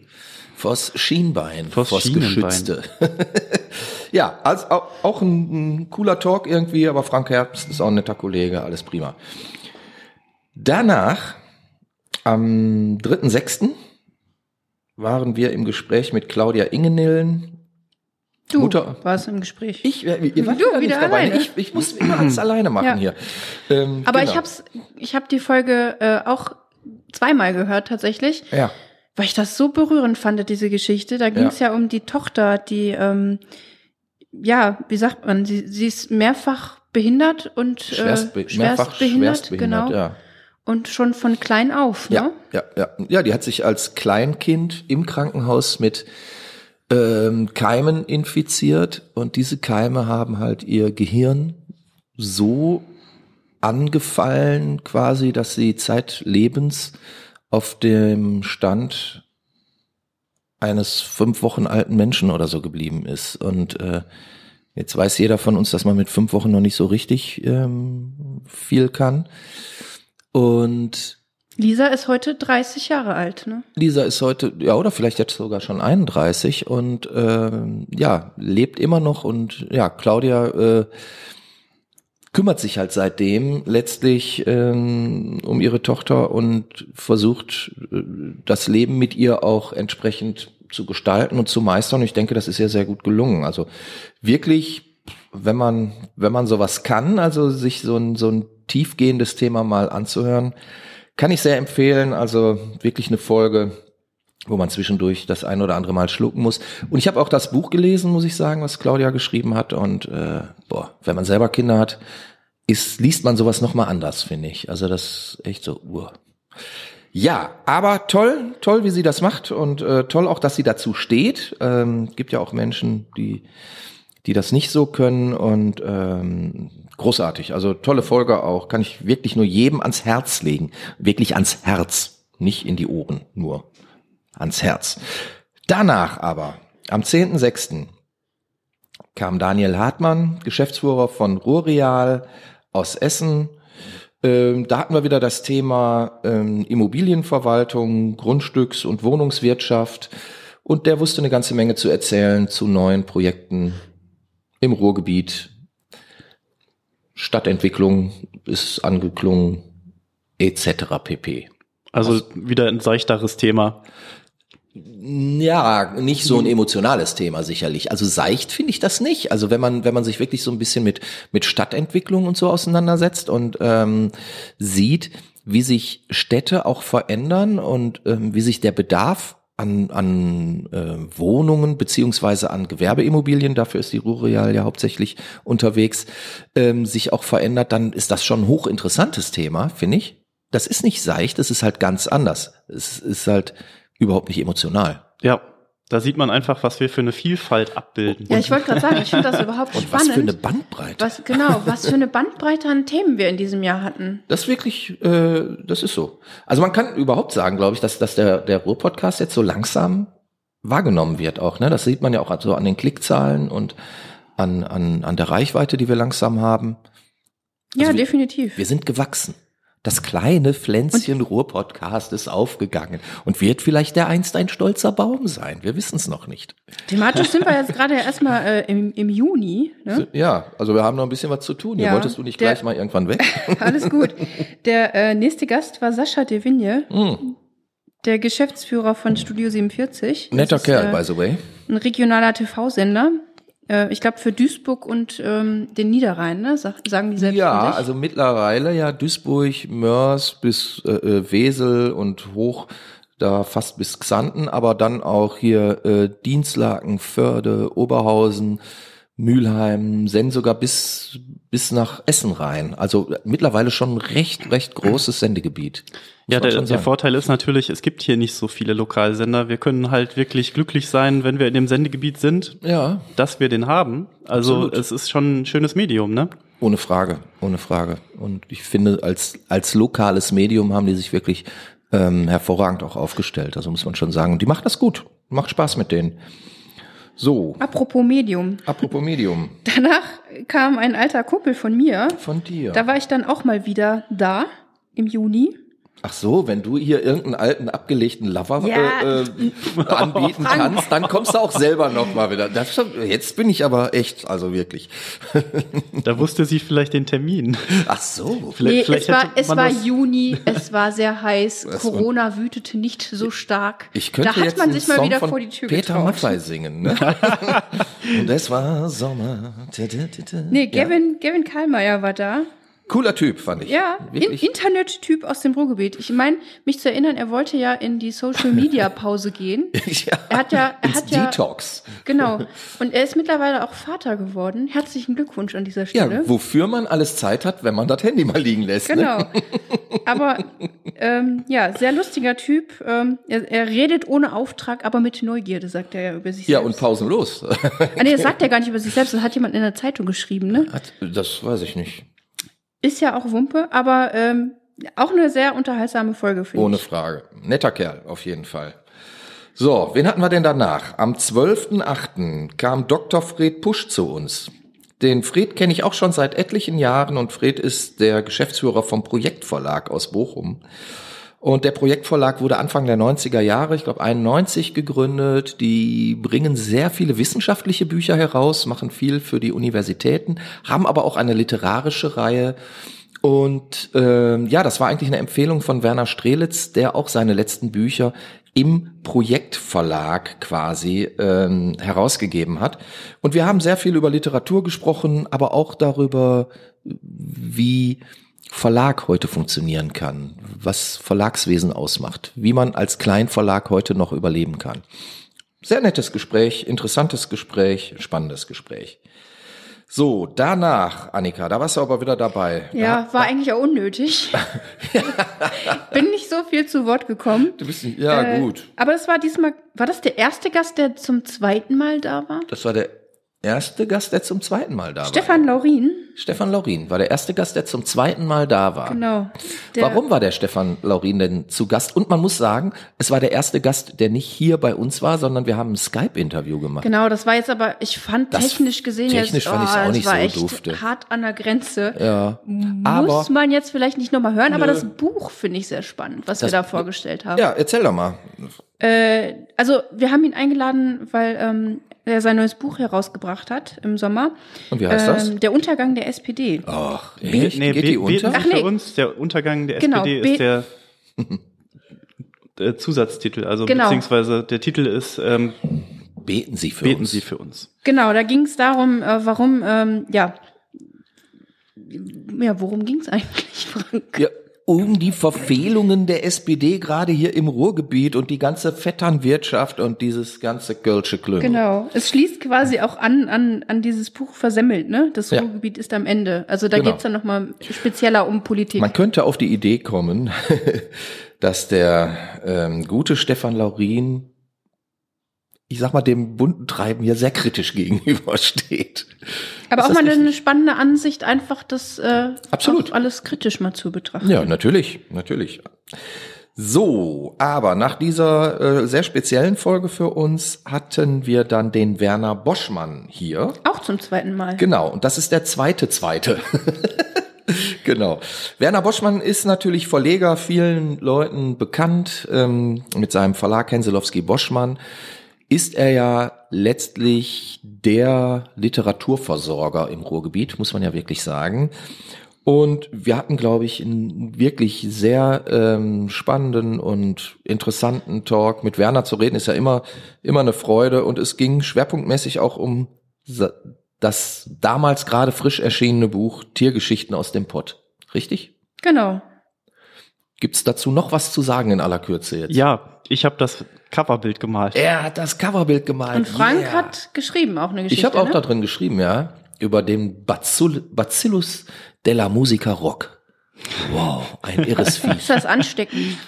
Vors Schienbein, vors, vors. Geschützte. ja, also auch, ein, ein, cooler Talk irgendwie, aber Frank Herbst ist auch ein netter Kollege, alles prima. Danach, am 3.6. waren wir im Gespräch mit Claudia Ingenillen. Du Mutter, warst im Gespräch. Ich, äh, ihr wart du, wieder. Alleine. Ich, ich muss immer alles alleine machen ja. hier. Ähm, aber genau. ich hab's, ich habe die Folge äh, auch zweimal gehört tatsächlich. Ja weil ich das so berührend fand, diese Geschichte. Da ging es ja. ja. um die Tochter, die, ähm, ja, wie sagt man, sie, sie ist mehrfach behindert und Schwerstbe äh, schwerst behindert, schwerst genau. Ja. Und schon von klein auf, ne? Ja, ja, ja. Ja, die hat sich als Kleinkind im Krankenhaus mit ähm, Keimen infiziert und diese Keime haben halt ihr Gehirn so angefallen quasi, dass sie zeitlebens auf dem Stand eines fünf Wochen alten Menschen oder so geblieben ist. Und äh, jetzt weiß jeder von uns, dass man mit fünf Wochen noch nicht so richtig ähm, viel kann. Und Lisa ist heute 30 Jahre alt, ne? Lisa ist heute, ja, oder vielleicht jetzt sogar schon 31 und äh, ja, lebt immer noch und ja, Claudia äh, kümmert sich halt seitdem letztlich ähm, um ihre Tochter und versucht äh, das Leben mit ihr auch entsprechend zu gestalten und zu meistern. Ich denke, das ist ihr sehr gut gelungen. Also wirklich, wenn man, wenn man sowas kann, also sich so ein, so ein tiefgehendes Thema mal anzuhören, kann ich sehr empfehlen. Also wirklich eine Folge, wo man zwischendurch das ein oder andere Mal schlucken muss. Und ich habe auch das Buch gelesen, muss ich sagen, was Claudia geschrieben hat. Und äh, boah, wenn man selber Kinder hat, ist, liest man sowas nochmal anders, finde ich. Also das ist echt so, uh. Ja, aber toll, toll, wie sie das macht und äh, toll auch, dass sie dazu steht. Ähm, gibt ja auch Menschen, die, die das nicht so können und ähm, großartig. Also tolle Folge auch, kann ich wirklich nur jedem ans Herz legen. Wirklich ans Herz, nicht in die Ohren, nur ans Herz. Danach aber, am 10.6. kam Daniel Hartmann, Geschäftsführer von Ruhrreal, aus Essen. Ähm, da hatten wir wieder das Thema ähm, Immobilienverwaltung, Grundstücks- und Wohnungswirtschaft. Und der wusste eine ganze Menge zu erzählen zu neuen Projekten im Ruhrgebiet. Stadtentwicklung ist angeklungen, etc. pp. Also wieder ein seichteres Thema. Ja, nicht so ein emotionales Thema sicherlich. Also seicht finde ich das nicht. Also wenn man wenn man sich wirklich so ein bisschen mit mit Stadtentwicklung und so auseinandersetzt und ähm, sieht, wie sich Städte auch verändern und ähm, wie sich der Bedarf an, an äh, Wohnungen beziehungsweise an Gewerbeimmobilien, dafür ist die Rureal ja hauptsächlich unterwegs, ähm, sich auch verändert, dann ist das schon ein hochinteressantes Thema, finde ich. Das ist nicht seicht, es ist halt ganz anders. Es ist halt überhaupt nicht emotional. Ja, da sieht man einfach, was wir für eine Vielfalt abbilden. Ja, ich wollte gerade sagen, ich finde das überhaupt und spannend. Was für eine Bandbreite. Was, genau, was für eine Bandbreite an Themen wir in diesem Jahr hatten. Das wirklich, äh, das ist so. Also man kann überhaupt sagen, glaube ich, dass, dass der, der Ruhr-Podcast jetzt so langsam wahrgenommen wird auch. Ne? Das sieht man ja auch so an den Klickzahlen und an, an, an der Reichweite, die wir langsam haben. Also ja, wir, definitiv. Wir sind gewachsen. Das kleine Pflänzchen Ruhr-Podcast ist aufgegangen und wird vielleicht der einst ein stolzer Baum sein. Wir wissen es noch nicht. Thematisch sind wir jetzt gerade erstmal äh, im, im Juni. Ne? Ja, also wir haben noch ein bisschen was zu tun. Hier ja, wolltest du nicht der, gleich mal irgendwann weg? Alles gut. Der äh, nächste Gast war Sascha De Vigne, mm. der Geschäftsführer von Studio 47. Netter ist, Kerl, äh, by the way. Ein regionaler TV-Sender ich glaube für Duisburg und ähm, den Niederrhein, ne? sagen die selbst. Ja, also mittlerweile ja Duisburg, Mörs bis äh, äh, Wesel und hoch da fast bis Xanten, aber dann auch hier äh, Dienstlaken, Förde, Oberhausen, Mülheim, Senn sogar bis, bis nach Essen rein. Also mittlerweile schon recht, recht großes Sendegebiet. Ja, der, der Vorteil ist natürlich, es gibt hier nicht so viele Lokalsender. Wir können halt wirklich glücklich sein, wenn wir in dem Sendegebiet sind, ja. dass wir den haben. Also Absolut. es ist schon ein schönes Medium, ne? Ohne Frage, ohne Frage. Und ich finde, als, als lokales Medium haben die sich wirklich ähm, hervorragend auch aufgestellt. Also muss man schon sagen. Und die macht das gut. Macht Spaß mit denen. So. Apropos Medium. Apropos Medium. Danach kam ein alter Kumpel von mir. Von dir. Da war ich dann auch mal wieder da im Juni. Ach so, wenn du hier irgendeinen alten abgelegten Lover ja. äh, äh, anbieten kannst, dann kommst du auch selber noch mal wieder. Das, jetzt bin ich aber echt, also wirklich. Da wusste sie vielleicht den Termin. Ach so. Vielleicht, nee, vielleicht es war, es war Juni, es war sehr heiß, Corona wütete nicht so stark. Ich könnte da hat man sich mal wieder vor die Tür Peter Maffay singen. Ne? Und es war Sommer. Nee, Gavin, ja. Gavin Karlmeier war da. Cooler Typ, fand ich. Ja, Internet-Typ aus dem Ruhrgebiet. Ich meine, mich zu erinnern, er wollte ja in die Social-Media-Pause gehen. ja, er hat ja, er hat ja, Detox. Genau. Und er ist mittlerweile auch Vater geworden. Herzlichen Glückwunsch an dieser Stelle. Ja, wofür man alles Zeit hat, wenn man das Handy mal liegen lässt. Ne? Genau. Ne? Aber ähm, ja, sehr lustiger Typ. Ähm, er, er, redet ohne Auftrag, aber mit Neugierde, sagt er ja über sich ja, selbst. Ja, und pausenlos. ah, nee, das sagt er gar nicht über sich selbst. Das hat jemand in der Zeitung geschrieben, ne? Hat, das weiß ich nicht. Ist ja auch Wumpe, aber ähm, auch eine sehr unterhaltsame Folge, ich. Ohne Frage. Netter Kerl, auf jeden Fall. So, wen hatten wir denn danach? Am 12.8. kam Dr. Fred Pusch zu uns. Den Fred kenne ich auch schon seit etlichen Jahren und Fred ist der Geschäftsführer vom Projektverlag aus Bochum. Und der Projektverlag wurde Anfang der 90er Jahre, ich glaube 91 gegründet. Die bringen sehr viele wissenschaftliche Bücher heraus, machen viel für die Universitäten, haben aber auch eine literarische Reihe. Und ähm, ja, das war eigentlich eine Empfehlung von Werner Strelitz, der auch seine letzten Bücher im Projektverlag quasi ähm, herausgegeben hat. Und wir haben sehr viel über Literatur gesprochen, aber auch darüber, wie Verlag heute funktionieren kann, was Verlagswesen ausmacht, wie man als Kleinverlag heute noch überleben kann. Sehr nettes Gespräch, interessantes Gespräch, spannendes Gespräch. So, danach, Annika, da warst du aber wieder dabei. Ja, da, war da, eigentlich auch unnötig. Bin nicht so viel zu Wort gekommen. Du bist, ja, äh, gut. Aber das war diesmal, war das der erste Gast, der zum zweiten Mal da war? Das war der erste Gast, der zum zweiten Mal da Stefan war. Stefan Laurin. Stefan Laurin war der erste Gast, der zum zweiten Mal da war. Genau. Warum war der Stefan Laurin denn zu Gast? Und man muss sagen, es war der erste Gast, der nicht hier bei uns war, sondern wir haben ein Skype-Interview gemacht. Genau, das war jetzt aber, ich fand das technisch gesehen technisch jetzt, fand oh, ich auch nicht war so echt dufte. hart an der Grenze. Ja. Muss aber, man jetzt vielleicht nicht nochmal hören, nö. aber das Buch finde ich sehr spannend, was das, wir da vorgestellt haben. Ja, erzähl doch mal. Äh, also wir haben ihn eingeladen, weil ähm, er sein neues Buch herausgebracht hat im Sommer. Und wie heißt das? Ähm, der Untergang der SPD. Ach, echt? Nee, Geht die unter? Ach, nee. für uns, der Untergang der genau, SPD ist der, der Zusatztitel, also genau. beziehungsweise der Titel ist ähm, Beten Sie für Beten uns. Sie für uns. Genau, da ging es darum, äh, warum, ähm, ja, ja, worum ging es eigentlich, Frank? Ja, um die Verfehlungen der SPD gerade hier im Ruhrgebiet und die ganze Vetternwirtschaft und dieses ganze Kölsche Klüngel. Genau. Es schließt quasi auch an, an, an dieses Buch versemmelt, ne? Das ja. Ruhrgebiet ist am Ende. Also da genau. geht's dann nochmal spezieller um Politik. Man könnte auf die Idee kommen, dass der ähm, gute Stefan Laurin ich sag mal, dem bunten Treiben hier sehr kritisch gegenübersteht. Aber ist auch mal eine spannende Ansicht, einfach das äh, Absolut. alles kritisch mal zu betrachten. Ja, natürlich, natürlich. So, aber nach dieser äh, sehr speziellen Folge für uns hatten wir dann den Werner Boschmann hier. Auch zum zweiten Mal. Genau, und das ist der zweite zweite. genau. Werner Boschmann ist natürlich Verleger, vielen Leuten bekannt, ähm, mit seinem Verlag Henselowski Boschmann ist er ja letztlich der Literaturversorger im Ruhrgebiet, muss man ja wirklich sagen. Und wir hatten, glaube ich, einen wirklich sehr ähm, spannenden und interessanten Talk. Mit Werner zu reden ist ja immer, immer eine Freude. Und es ging schwerpunktmäßig auch um das damals gerade frisch erschienene Buch Tiergeschichten aus dem Pott. Richtig? Genau. Gibt's dazu noch was zu sagen in aller Kürze jetzt? Ja, ich habe das Coverbild gemalt. Er hat das Coverbild gemalt. Und Frank yeah. hat geschrieben, auch eine Geschichte. Ich habe auch ne? da drin geschrieben, ja, über den Bacillus, Bacillus della Musica Rock. Wow, ein irres Vieh. ist das ansteckend?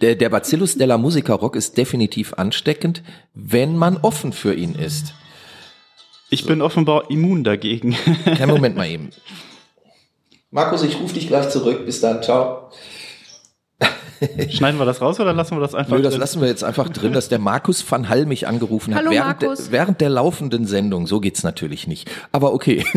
Der, der Bacillus della Musica Rock ist definitiv ansteckend, wenn man offen für ihn ist. Ich so. bin offenbar immun dagegen. Kein Moment mal eben. Markus, ich rufe dich gleich zurück. Bis dann, ciao. Schneiden wir das raus oder lassen wir das einfach Nö, das drin? lassen wir jetzt einfach drin, dass der Markus van Hall mich angerufen hat. Hallo, während, Markus. Der, während der laufenden Sendung. So geht's natürlich nicht. Aber okay.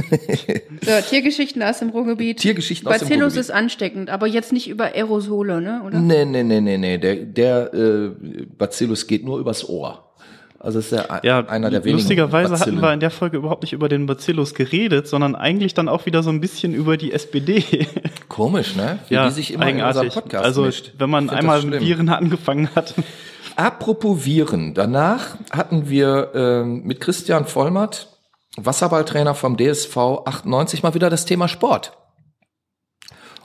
So, Tiergeschichten aus dem Ruhrgebiet. Tiergeschichten aus dem Bacillus Ruhrgebiet. ist ansteckend, aber jetzt nicht über Aerosole, ne? Oder? Nee, nee, nee, nee, nee. Der, der äh, Bacillus geht nur übers Ohr. Also ist der Ja, einer der wenigen. lustigerweise Bazillen. hatten wir in der Folge überhaupt nicht über den Bacillus geredet, sondern eigentlich dann auch wieder so ein bisschen über die SPD. Komisch, ne? Wie ja, die sich immer eigenartig. in unserem Podcast also mischt. wenn man einmal mit. Viren angefangen hat. Apropos Viren. Danach hatten wir ähm, mit Christian Vollmatt, Wasserballtrainer vom DSV 98, mal wieder das Thema Sport.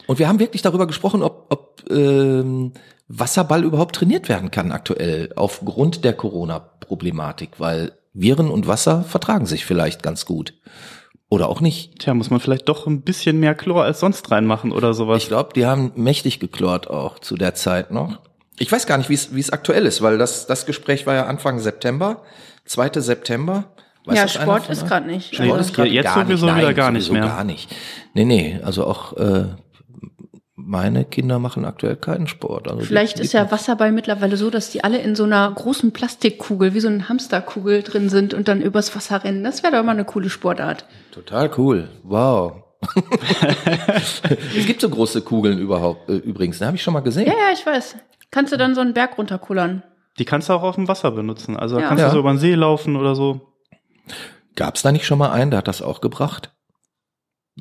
Und wir haben wirklich darüber gesprochen, ob, ob ähm, Wasserball überhaupt trainiert werden kann aktuell aufgrund der Corona-Problematik, weil Viren und Wasser vertragen sich vielleicht ganz gut. Oder auch nicht. Tja, muss man vielleicht doch ein bisschen mehr Chlor als sonst reinmachen oder sowas. Ich glaube, die haben mächtig geklort auch zu der Zeit noch. Ich weiß gar nicht, wie es wie es aktuell ist, weil das das Gespräch war ja Anfang September, 2. September. Weiß ja, Sport ist gerade nicht. Sport Nee, ist gerade jetzt gar sowieso nicht. wieder Nein, gar nicht mehr. Gar nicht. Nee, nee, also auch äh, meine Kinder machen aktuell keinen Sport. Also Vielleicht die, ist ja Wasserball mittlerweile so, dass die alle in so einer großen Plastikkugel, wie so eine Hamsterkugel drin sind und dann übers Wasser rennen. Das wäre doch mal eine coole Sportart. total cool. Wow. es gibt so große Kugeln überhaupt äh, übrigens, ne? habe ich schon mal gesehen. Ja, ja, ich weiß. Kannst du dann so einen Berg runterkullern? Die kannst du auch auf dem Wasser benutzen. Also da Ja. kannst Ja. du so über den See laufen oder so. Gab es da nicht schon mal einen, der hat das auch gebracht?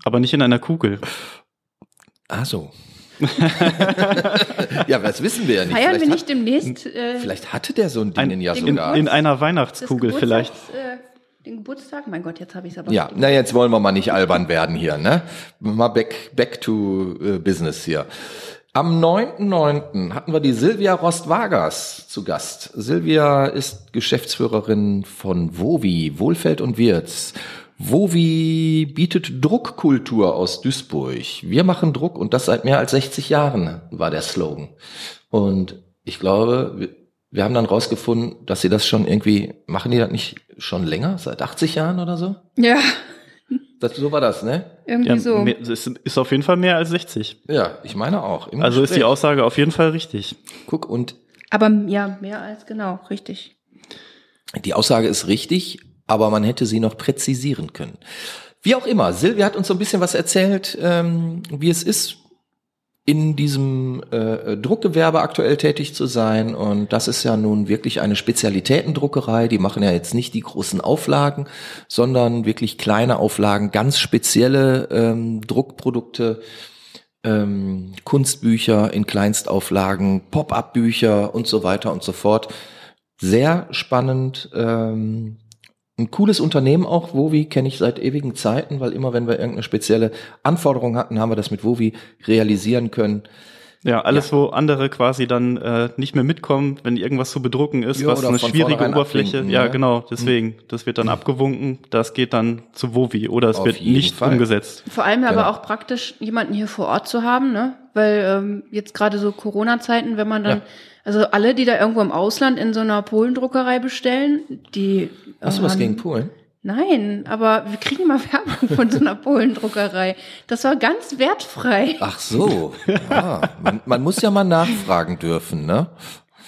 Aber nicht in einer Kugel. Ah so. ja, das wissen wir ja nicht. Feiern wir Vielleicht nicht demnächst äh, Hat, vielleicht hatte der so ein Ding Ein, ja in, sogar. in einer das Weihnachtskugel vielleicht. Äh, den Geburtstag? Mein Gott, jetzt habe ich es aber. ja, na jetzt wollen wir mal nicht albern werden hier, ne? Mal back, back to äh, business hier. Am 9.9. hatten wir die Silvia Rost-Vargas zu Gast. Silvia ist Geschäftsführerin von Wovi, Wohlfeld und Wirts. Wovi bietet Druckkultur aus Duisburg. Wir machen Druck und das seit mehr als 60 Jahren, war der Slogan. Und ich glaube, wir, wir haben dann rausgefunden, dass sie das schon irgendwie, machen die das nicht schon länger, seit 80 Jahren oder so? Ja, Das, so war das, ne? irgendwie Ja, so. ist, ist auf jeden Fall mehr als 60. Ja, ich meine auch. Also ist die Gespräch. Aussage auf jeden Fall richtig. Guck, und Aber ja, mehr als genau, richtig. die Aussage ist richtig, aber man hätte sie noch präzisieren können. Wie auch immer, Silvia hat uns so ein bisschen was erzählt, ähm, wie es ist, in diesem äh, Druckgewerbe aktuell tätig zu sein. Und das ist ja nun wirklich eine Spezialitätendruckerei. Die machen ja jetzt nicht die großen Auflagen, sondern wirklich kleine Auflagen, ganz spezielle ähm, Druckprodukte, ähm, Kunstbücher in Kleinstauflagen, Pop-up-Bücher und so weiter und so fort. Sehr spannend. Ähm, ein cooles Unternehmen auch, Wovi kenne ich seit ewigen Zeiten, weil immer wenn wir irgendeine spezielle Anforderung hatten, haben wir das mit Wovi realisieren können. Ja, alles, wo andere quasi dann äh, nicht mehr mitkommen, wenn irgendwas zu bedrucken ist, Ja, was oder eine schwierige Oberfläche. abwinken, ja, ne? genau, deswegen. Das wird dann abgewunken, das geht dann zu Wovi oder es Auf wird nicht Fall. umgesetzt. Vor allem Genau. aber auch praktisch, jemanden hier vor Ort zu haben, ne? Weil ähm, jetzt gerade so Corona-Zeiten, wenn man dann, Ja. Also alle, die da irgendwo im Ausland in so einer Polendruckerei bestellen, die. Hast du was ähm, gegen Polen? Nein, aber wir kriegen immer Werbung von so einer Polendruckerei. Das war ganz wertfrei. Ach so. Ja, man, man muss ja mal nachfragen dürfen, ne?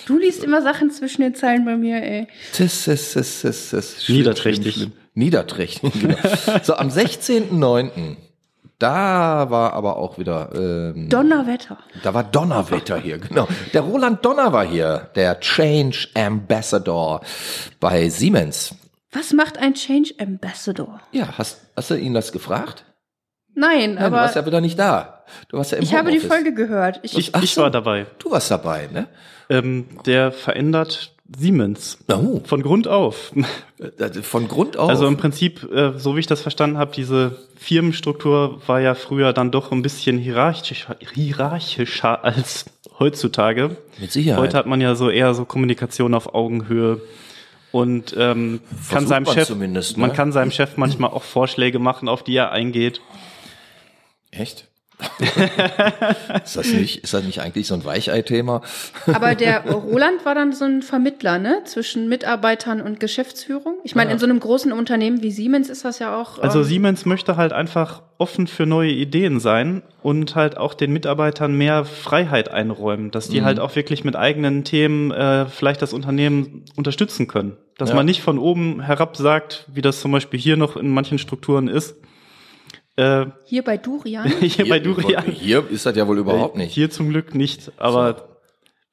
Du liest immer Sachen zwischen den Zeilen bei mir, ey. Das, das, das, das, das. Schlimm, Niederträchtig. schlimm, schlimm. Niederträchtig, genau. So, am 16.09. Da war aber auch wieder, ähm, Donnerwetter. da war Donnerwetter hier, genau. Der Roland Donner war hier, der Change Ambassador bei Siemens. Was macht ein Change Ambassador? Ja, hast, hast du ihn das gefragt? Nein, Nein, du aber warst ja wieder nicht da. Du warst ja im ich habe die Homeoffice. Folge gehört. Ich, Ich, ich so. war dabei. Du warst dabei, ne? Ähm, der verändert Siemens. Oh. Von Grund auf. Äh, von Grund auf? Also im Prinzip, äh, so wie ich das verstanden habe, diese Firmenstruktur war ja früher dann doch ein bisschen hierarchischer, hierarchischer als heutzutage. Mit Sicherheit. Heute hat man ja so eher so Kommunikation auf Augenhöhe und ähm, kann seinem Chef, ne? man kann seinem Chef manchmal auch Vorschläge machen, auf die er eingeht. Echt? ist, das nicht, ist das nicht eigentlich so ein Weichei-Thema? Aber der Roland war dann so ein Vermittler, ne? Zwischen Mitarbeitern und Geschäftsführung. Ich meine, ja. in so einem großen Unternehmen wie Siemens ist das ja auch. Also ähm, Siemens möchte halt einfach offen für neue Ideen sein und halt auch den Mitarbeitern mehr Freiheit einräumen, dass die mhm. halt auch wirklich mit eigenen Themen äh, vielleicht das Unternehmen unterstützen können. Dass ja. man nicht von oben herab sagt, wie das zum Beispiel hier noch in manchen Strukturen ist äh, hier bei Durian? hier, hier, bei Durian. Hier ist das ja wohl überhaupt nicht. Hier zum Glück nicht, aber so.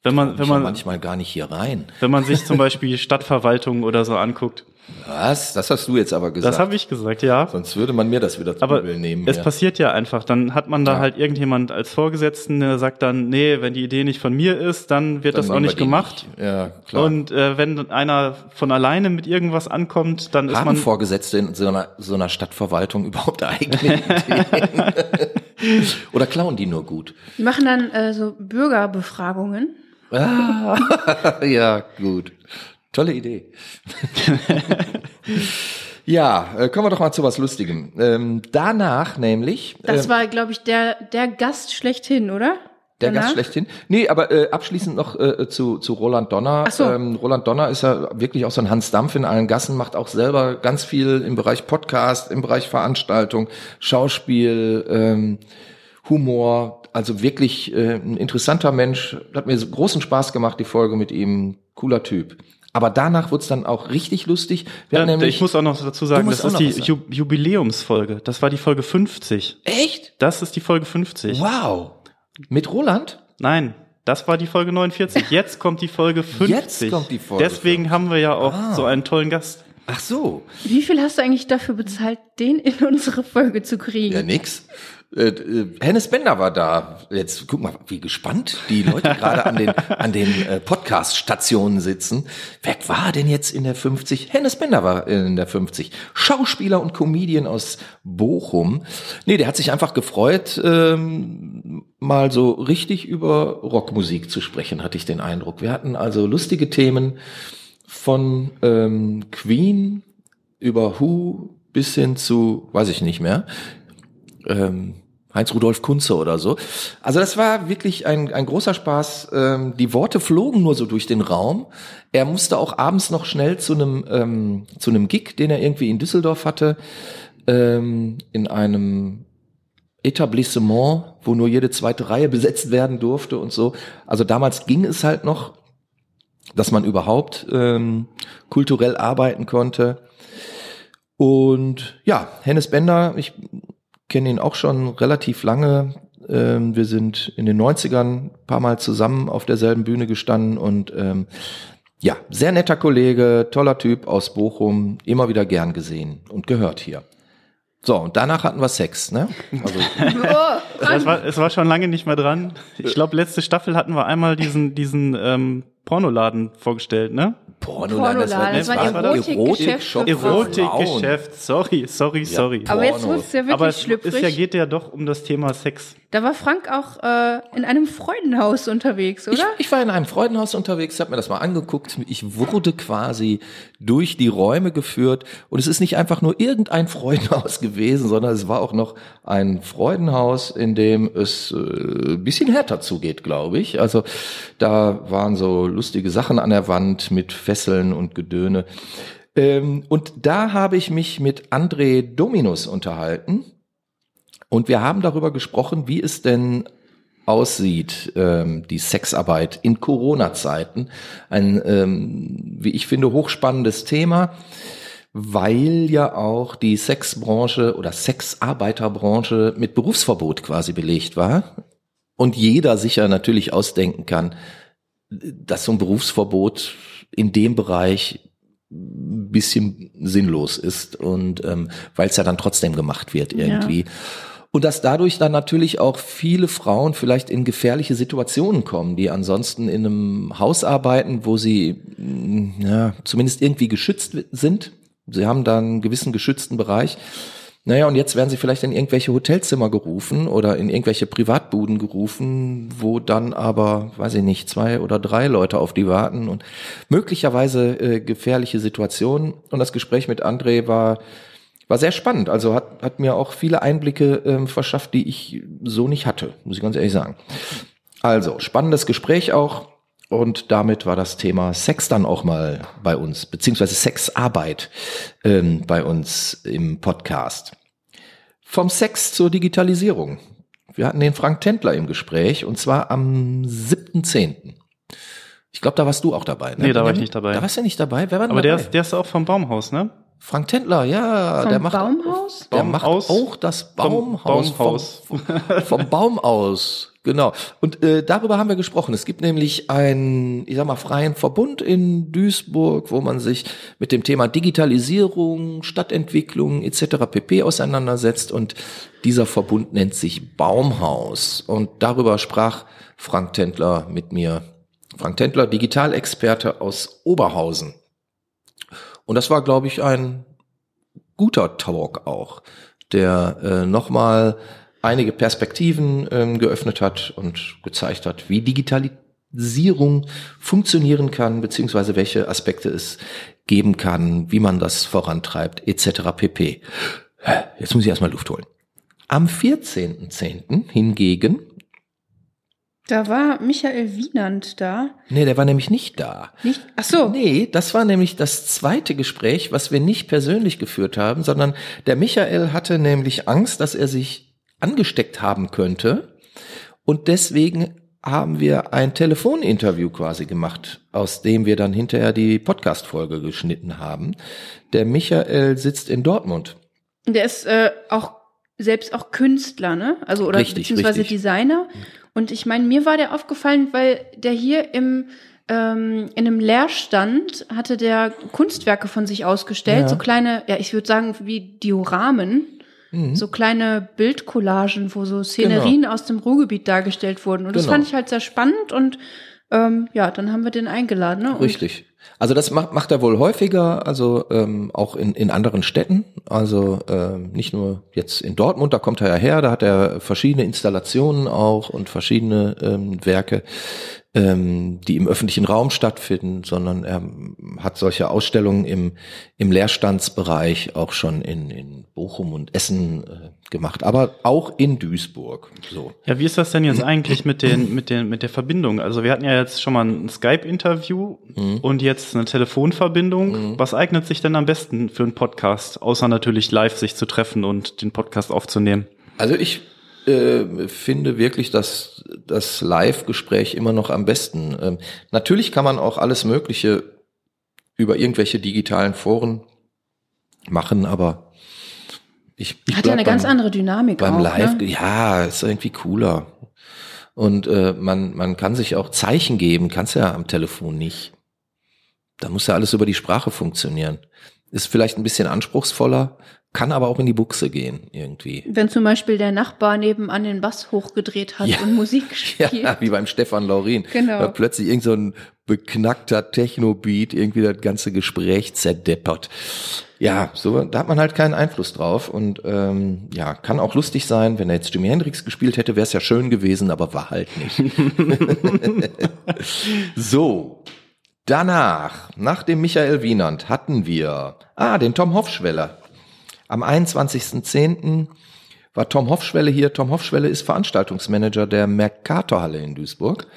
wenn man, wenn man manchmal gar nicht hier rein. Wenn man sich zum Beispiel Stadtverwaltung oder so anguckt, was? Das hast du jetzt aber gesagt. Das habe ich gesagt, ja. Sonst würde man mir das wieder zu aber nehmen. Es ja. passiert ja einfach. Dann hat man da ja. halt irgendjemand als Vorgesetzten, der sagt dann, nee, wenn die Idee nicht von mir ist, dann wird dann das auch nicht gemacht. Nicht. Ja, klar. Und äh, wenn einer von alleine mit irgendwas ankommt, dann Haben ist man Vorgesetzte in so einer, so einer Stadtverwaltung überhaupt eigene Ideen? Oder klauen die nur gut? Die machen dann äh, so Bürgerbefragungen. Ah, ja, gut. Tolle Idee. ja, äh, kommen wir doch mal zu was Lustigem. Ähm, danach nämlich. Das äh, war, glaube ich, der, der Gast schlechthin, oder? Der Danach? Gast schlechthin. Nee, aber äh, abschließend noch äh, zu, zu Roland Donner. Ach so. Ähm, Roland Donner ist ja wirklich auch so ein Hans Dampf in allen Gassen, macht auch selber ganz viel im Bereich Podcast, im Bereich Veranstaltung, Schauspiel, ähm, Humor. Also wirklich äh, ein interessanter Mensch. Hat mir großen Spaß gemacht, die Folge mit ihm. Cooler Typ. Aber danach wurde es dann auch richtig lustig. Wir ja, nämlich, ich muss auch noch dazu sagen, das ist die Ju Jubiläumsfolge. Das war die Folge 50. Echt? Das ist die Folge 50. Wow. Mit Roland? Nein, das war die Folge 49. Jetzt kommt die Folge 50. Jetzt kommt die Folge. Deswegen 50. haben wir ja auch ah. so einen tollen Gast. Ach so. Wie viel hast du eigentlich dafür bezahlt, den in unsere Folge zu kriegen? Ja, nix. Äh, äh, Hennes Bender war da. Jetzt guck mal, wie gespannt die Leute gerade an den, an den äh, Podcast-Stationen sitzen. Wer war denn jetzt in der 50? Hennes Bender war in der 50. Schauspieler und Comedian aus Bochum. Nee, der hat sich einfach gefreut, ähm, mal so richtig über Rockmusik zu sprechen, hatte ich den Eindruck. Wir hatten also lustige Themen von ähm, Queen über Who bis hin zu, weiß ich nicht mehr, ähm, Heinz-Rudolf Kunze oder so. Also das war wirklich ein, ein großer Spaß. Ähm, die Worte flogen nur so durch den Raum. Er musste auch abends noch schnell zu einem, ähm, zu einem Gig, den er irgendwie in Düsseldorf hatte, ähm, in einem Etablissement, wo nur jede zweite Reihe besetzt werden durfte und so. Also damals ging es halt noch, dass man überhaupt ähm, kulturell arbeiten konnte. Und ja, Hennes Bender, ich kenne ihn auch schon relativ lange. Ähm, wir sind in den 90ern ein paar Mal zusammen auf derselben Bühne gestanden und ähm, ja, sehr netter Kollege, toller Typ aus Bochum, immer wieder gern gesehen und gehört hier. So, und danach hatten wir Sex, ne? Also, es, war, es war schon lange nicht mehr dran. Ich glaube, letzte Staffel hatten wir einmal diesen, diesen ähm, Pornoladen vorgestellt, ne? Pornoladen, das war, das war ein Erotikgeschäft. Erotikgeschäft, sorry, sorry, sorry. Aber jetzt wird es ja wirklich Aber es schlüpfrig. Es ja, geht ja doch um das Thema Sex. Da war Frank auch äh, in einem Freudenhaus unterwegs, oder? Ich, ich war in einem Freudenhaus unterwegs, habe mir das mal angeguckt. Ich wurde quasi durch die Räume geführt und es ist nicht einfach nur irgendein Freudenhaus gewesen, sondern es war auch noch ein Freudenhaus, in dem es äh, ein bisschen härter zugeht, glaube ich. Also da waren so lustige Sachen an der Wand mit Fesseln und Gedöne. Ähm, und da habe ich mich mit André Dominus unterhalten und wir haben darüber gesprochen, wie es denn aussieht, ähm, die Sexarbeit in Corona-Zeiten. Ein, ähm, wie ich finde, hochspannendes Thema, weil ja auch die Sexbranche oder Sexarbeiterbranche mit Berufsverbot quasi belegt war. Und jeder sich ja natürlich ausdenken kann, dass so ein Berufsverbot in dem Bereich bisschen sinnlos ist und ähm, weil es ja dann trotzdem gemacht wird irgendwie. Ja. Und dass dadurch dann natürlich auch viele Frauen vielleicht in gefährliche Situationen kommen, die ansonsten in einem Haus arbeiten, wo sie mm, ja, zumindest irgendwie geschützt sind. Sie haben da einen gewissen geschützten Bereich. Naja, und jetzt werden sie vielleicht in irgendwelche Hotelzimmer gerufen oder in irgendwelche Privatbuden gerufen, wo dann aber, weiß ich nicht, zwei oder drei Leute auf die warten und möglicherweise äh, gefährliche Situationen. Und das Gespräch mit André war, war sehr spannend. Also hat, hat mir auch viele Einblicke äh, verschafft, die ich so nicht hatte, muss ich ganz ehrlich sagen. Also, spannendes Gespräch auch. Und damit war das Thema Sex dann auch mal bei uns, beziehungsweise Sexarbeit ähm, bei uns im Podcast. Vom Sex zur Digitalisierung. Wir hatten den Frank Tendler im Gespräch und zwar am 7.10. Ich glaube, da warst du auch dabei. Ne? Nee, da war ich nicht dabei. Da warst du nicht dabei? Wer war denn Aber dabei? der ist, der ist auch vom Baumhaus, ne? Frank Tendler, ja, Vom der macht Baumhaus? der macht Baumhaus? auch das Baumhaus Baumhaus. Vom, vom Baum aus. Genau. Und äh, darüber haben wir gesprochen. Es gibt nämlich einen, ich sag mal, freien Verbund in Duisburg, wo man sich mit dem Thema Digitalisierung, Stadtentwicklung etc. pp. auseinandersetzt. Und dieser Verbund nennt sich Baumhaus. Und darüber sprach Frank Tendler mit mir. Frank Tendler, Digitalexperte aus Oberhausen. Und das war, glaube ich, ein guter Talk auch, der äh, nochmal einige Perspektiven ähm, geöffnet hat und gezeigt hat, wie Digitalisierung funktionieren kann, beziehungsweise welche Aspekte es geben kann, wie man das vorantreibt, etc. pp. Jetzt muss ich erstmal Luft holen. Am 14.10. hingegen, Da war Michael Wienand da. nee, der war nämlich nicht da. Nicht? Ach so. Nee, das war nämlich das zweite Gespräch, was wir nicht persönlich geführt haben, sondern der Michael hatte nämlich Angst, dass er sich angesteckt haben könnte. Und deswegen haben wir ein Telefoninterview quasi gemacht, aus dem wir dann hinterher die Podcast-Folge geschnitten haben. Der Michael sitzt in Dortmund. Der ist äh, auch selbst auch Künstler, ne? Also oder Richtig, beziehungsweise richtig. Designer. Und ich meine, mir war der aufgefallen, weil der hier im ähm, in einem Leerstand hatte der Kunstwerke von sich ausgestellt, Ja. so kleine, ja, ich würde sagen wie Dioramen, Mhm. so kleine Bildcollagen, wo so Szenerien aus dem Ruhrgebiet dargestellt wurden. Und das Genau. fand ich halt sehr spannend und ähm, ja, dann haben wir den eingeladen. Ne? Richtig. Also das macht, macht er wohl häufiger, also ähm, auch in, in anderen Städten. Also ähm, nicht nur jetzt in Dortmund, da kommt er ja her, da hat er verschiedene Installationen auch und verschiedene ähm, Werke, ähm, die im öffentlichen Raum stattfinden, sondern er hat solche Ausstellungen im, im Leerstandsbereich auch schon in, in Bochum und Essen äh, gemacht, aber auch in Duisburg. So. Ja, wie ist das denn jetzt eigentlich mit den, mit den, mit der Verbindung? Also wir hatten ja jetzt schon mal ein Skype-Interview und jetzt eine Telefonverbindung. Was eignet sich denn am besten für einen Podcast, außer natürlich live sich zu treffen und den Podcast aufzunehmen? Also ich äh, finde wirklich, dass das Live-Gespräch immer noch am besten. Ähm, natürlich kann man auch alles Mögliche über irgendwelche digitalen Foren machen, aber ich, ich hat ja eine ganz beim, andere Dynamik beim auch. Live. Ne? Ja, ist irgendwie cooler. Und äh, man man kann sich auch Zeichen geben, kannst ja am Telefon nicht. Da muss ja alles über die Sprache funktionieren. Ist vielleicht ein bisschen anspruchsvoller, kann aber auch in die Buchse gehen irgendwie. Wenn zum Beispiel der Nachbar nebenan den Bass hochgedreht hat Ja. und Musik spielt. Ja, wie beim Stefan Laurin. Genau. Da plötzlich irgend so ein beknackter Techno-Beat irgendwie das ganze Gespräch zerdeppert. Ja, so, da hat man halt keinen Einfluss drauf und ähm, ja, kann auch lustig sein. Wenn er jetzt Jimi Hendrix gespielt hätte, wäre es ja schön gewesen, aber war halt nicht. so, danach, nach dem Michael Wienand, hatten wir, ah, den Tom Hoffschweller. Am 21.10. war Tom Hoffschwelle hier. Tom Hoffschwelle ist Veranstaltungsmanager der Mercatorhalle in Duisburg.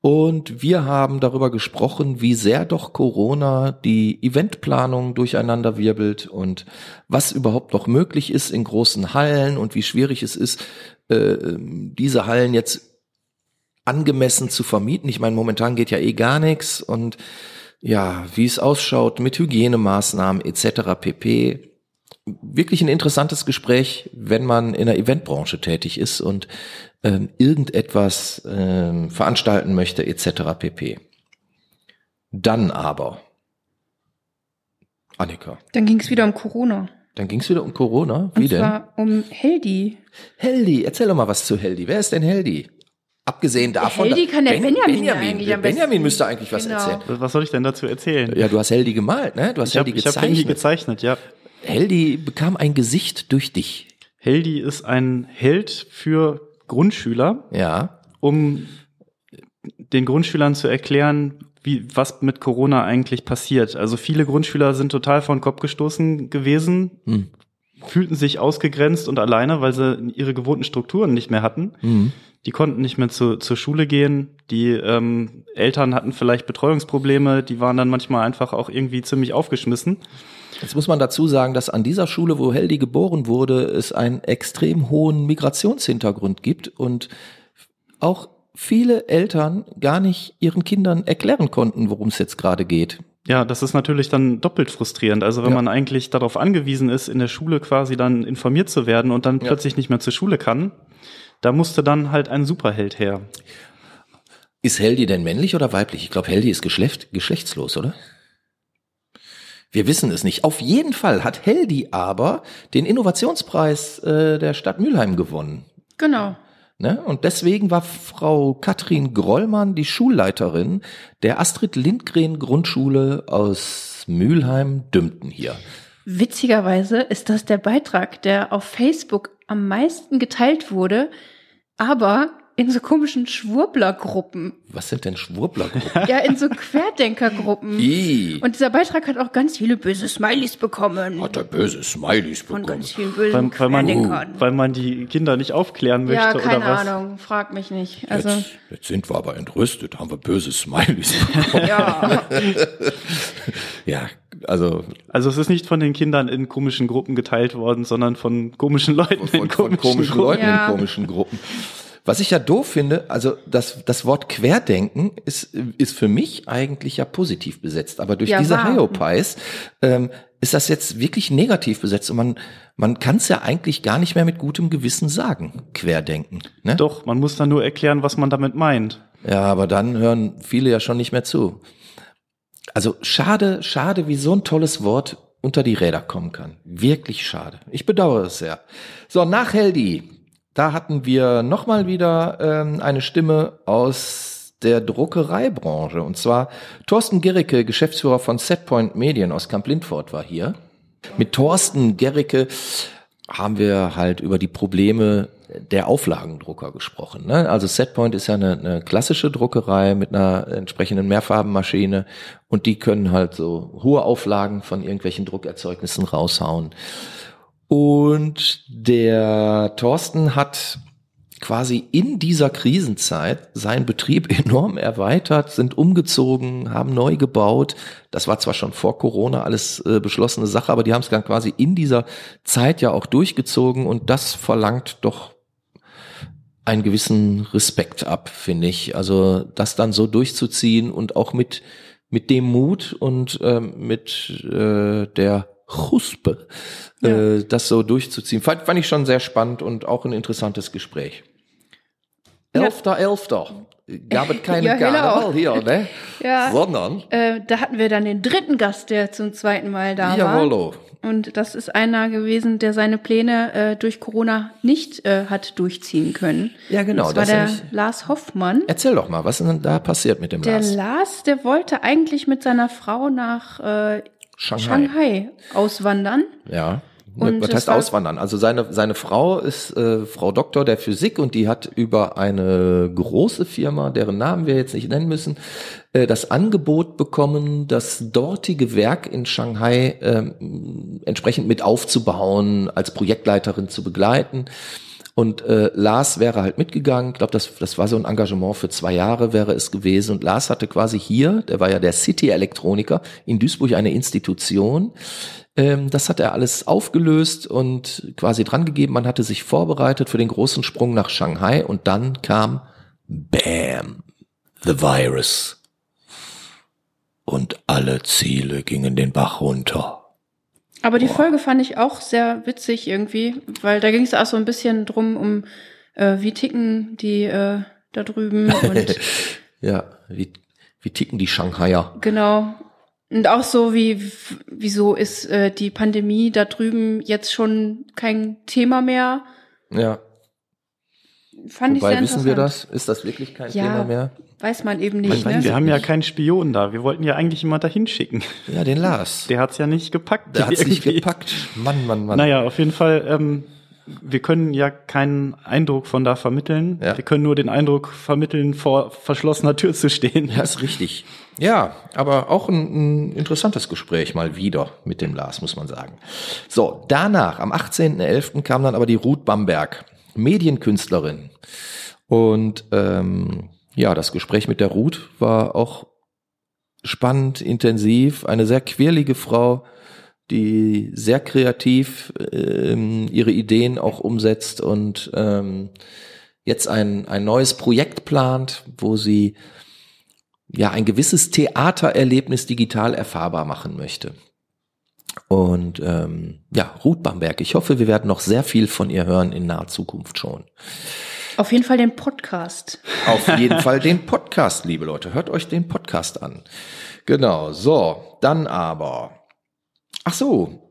Und wir haben darüber gesprochen, wie sehr doch Corona die Eventplanung durcheinander wirbelt und was überhaupt noch möglich ist in großen Hallen und wie schwierig es ist, äh, diese Hallen jetzt angemessen zu vermieten. Ich meine, momentan geht ja eh gar nichts und ja, wie es ausschaut mit Hygienemaßnahmen etc. pp wirklich ein interessantes Gespräch, wenn man in der Eventbranche tätig ist und ähm, irgendetwas ähm, veranstalten möchte etc. pp. Dann aber, Annika, Dann ging es wieder um Corona. Dann ging es wieder um Corona. Wie Und denn? zwar um Heldi. Heldi, erzähl doch mal was zu Heldi. Wer ist denn Heldi? Abgesehen davon. Heldi kann der Benjamin ja Benjamin, eigentlich am Benjamin besten. müsste eigentlich was Genau. erzählen. Was soll ich denn dazu erzählen? Ja, du hast Heldi gemalt, ne? Du hast ich habe Heldi hab Heldi gezeichnet. gezeichnet, ja. Heldi bekam ein Gesicht durch dich. Heldi ist ein Held für Grundschüler, Ja. um den Grundschülern zu erklären, wie, was mit Corona eigentlich passiert. Also viele Grundschüler sind total vor den Kopf gestoßen gewesen, Hm. Fühlten sich ausgegrenzt und alleine, weil sie ihre gewohnten Strukturen nicht mehr hatten. Mhm. Die konnten nicht mehr zu, zur Schule gehen. Die ähm, Eltern hatten vielleicht Betreuungsprobleme. Die waren dann manchmal einfach auch irgendwie ziemlich aufgeschmissen. Jetzt muss man dazu sagen, dass an dieser Schule, wo Heldi geboren wurde, es einen extrem hohen Migrationshintergrund gibt und auch viele Eltern gar nicht ihren Kindern erklären konnten, worum es jetzt gerade geht. Ja, das ist natürlich dann doppelt frustrierend. Also wenn Ja. man eigentlich darauf angewiesen ist, in der Schule quasi dann informiert zu werden und dann Ja. plötzlich nicht mehr zur Schule kann, da musste dann halt ein Superheld her. Ist Heldi denn männlich oder weiblich? Ich glaube, Heldi ist geschlecht, geschlechtslos, oder? Wir wissen es nicht. Auf jeden Fall hat Heldi aber den Innovationspreis äh, der Stadt Mülheim gewonnen. Genau. Ne? Und deswegen war Frau Katrin Grollmann die Schulleiterin der Astrid Lindgren Grundschule aus Mülheim-Dümpten hier. Witzigerweise ist das der Beitrag, der auf Facebook am meisten geteilt wurde, aber in so komischen Schwurblergruppen. Was sind denn Schwurblergruppen? Ja, in so Querdenkergruppen. Und dieser Beitrag hat auch ganz viele böse Smileys bekommen. hat er böse Smileys Von bekommen. ganz vielen Weil, bösen weil, man, Querdenkern. weil man die Kinder nicht aufklären möchte Ja, keine oder was. Ahnung, frag mich nicht. Also, Jetzt, jetzt sind wir aber entrüstet, haben wir böse Smileys bekommen. ja. ja, also Also es ist nicht von den Kindern in komischen Gruppen geteilt worden, sondern von komischen Leuten von, in von komischen, komischen Gruppen. Leuten Ja. in komischen Gruppen. Was ich ja doof finde, also das, das Wort Querdenken ist, ist für mich eigentlich ja positiv besetzt, aber durch Ja, diese. Hyopies ähm, ist das jetzt wirklich negativ besetzt und man, man kann es ja eigentlich gar nicht mehr mit gutem Gewissen sagen, Querdenken. Ne? Doch, man muss dann nur erklären, was man damit meint. Ja, aber dann hören viele ja schon nicht mehr zu. Also schade, schade, wie so ein tolles Wort unter die Räder kommen kann. Wirklich schade. Ich bedauere es sehr. So, nach Heldi, da hatten wir nochmal wieder ähm, eine Stimme aus der Druckereibranche. Und zwar Thorsten Gericke, Geschäftsführer von Setpoint Medien aus Kamp-Lindfort war hier. Mit Thorsten Gericke haben wir halt über die Probleme der Auflagendrucker gesprochen. Ne? Also Setpoint ist ja eine, eine klassische Druckerei mit einer entsprechenden Mehrfarbenmaschine und die können halt so hohe Auflagen von irgendwelchen Druckerzeugnissen raushauen. Und der Thorsten hat quasi in dieser Krisenzeit seinen Betrieb enorm erweitert, sind umgezogen, haben neu gebaut. Das war zwar schon vor Corona alles äh, beschlossene Sache, aber die haben es dann quasi in dieser Zeit ja auch durchgezogen und das verlangt doch einen gewissen Respekt ab, finde ich. Also das dann so durchzuziehen und auch mit mit dem Mut und ähm, mit äh, der Chuspe, äh, das so durchzuziehen. Fand, fand ich schon sehr spannend und auch ein interessantes Gespräch. Ja. Elfter, Elfter. Gab es keine Ja, genau. Karneval hier, ne? Ja. Sondern, Äh, da hatten wir dann den dritten Gast, der zum zweiten Mal da war. jawollo. Und das ist einer gewesen, der seine Pläne äh, durch Corona nicht äh, hat durchziehen können. Ja, genau, Das war das der Lars Hoffmann. Erzähl doch mal, was ist denn da passiert mit dem Der Lars? Lars, der wollte eigentlich mit seiner Frau nach äh, Shanghai. Shanghai auswandern. Ja. Und Was heißt auswandern? Also seine, seine Frau ist äh, Frau Doktor der Physik und die hat über eine große Firma, deren Namen wir jetzt nicht nennen müssen, äh, das Angebot bekommen, das dortige Werk in Shanghai ähm, entsprechend mit aufzubauen, als Projektleiterin zu begleiten. Und äh, Lars wäre halt mitgegangen. Ich glaube, das, das war so ein Engagement für zwei Jahre wäre es gewesen. Und Lars hatte quasi hier, der war ja der City-Elektroniker, in Duisburg eine Institution. Ähm, das hat er alles aufgelöst und quasi drangegeben. Man hatte sich vorbereitet für den großen Sprung nach Shanghai. Und dann kam Bam, the Virus. Und alle Ziele gingen den Bach runter. Aber die Folge fand ich auch sehr witzig irgendwie, weil da ging es auch so ein bisschen drum, um äh, wie ticken die äh, da drüben und Ja, wie, wie ticken die Shanghaier? genau. Und auch so wie, wieso ist äh, die Pandemie da drüben jetzt schon kein Thema mehr? Ja. Fand ich Wobei sehr wissen wir das? Ist das wirklich kein Ja. Thema mehr? Weiß man eben nicht, Man ne? Wir haben ja keinen Spion da. Wir wollten ja eigentlich jemand dahin schicken. Ja, den Lars. Der hat's ja nicht gepackt. Der hat's nicht irgendwie. gepackt. Mann, Mann, Mann. Naja, auf jeden Fall, ähm, wir können ja keinen Eindruck von da vermitteln. Ja. Wir können nur den Eindruck vermitteln, vor verschlossener Tür zu stehen. Ja, ist richtig. Ja, aber auch ein, ein interessantes Gespräch mal wieder mit dem Lars, muss man sagen. So, danach, am 18.11. kam dann aber die Ruth Bamberg, Medienkünstlerin. Und ähm, ja, das Gespräch mit der Ruth war auch spannend, intensiv, eine sehr quirlige Frau, die sehr kreativ ähm, ihre Ideen auch umsetzt und ähm, jetzt ein, ein neues Projekt plant, wo sie ja ein gewisses Theatererlebnis digital erfahrbar machen möchte. Und ähm, ja, Ruth Bamberg, ich hoffe, wir werden noch sehr viel von ihr hören in naher Zukunft schon. Auf jeden Fall den Podcast. Auf jeden Fall den Podcast, liebe Leute. Hört euch den Podcast an. Genau, so, dann aber. Ach so,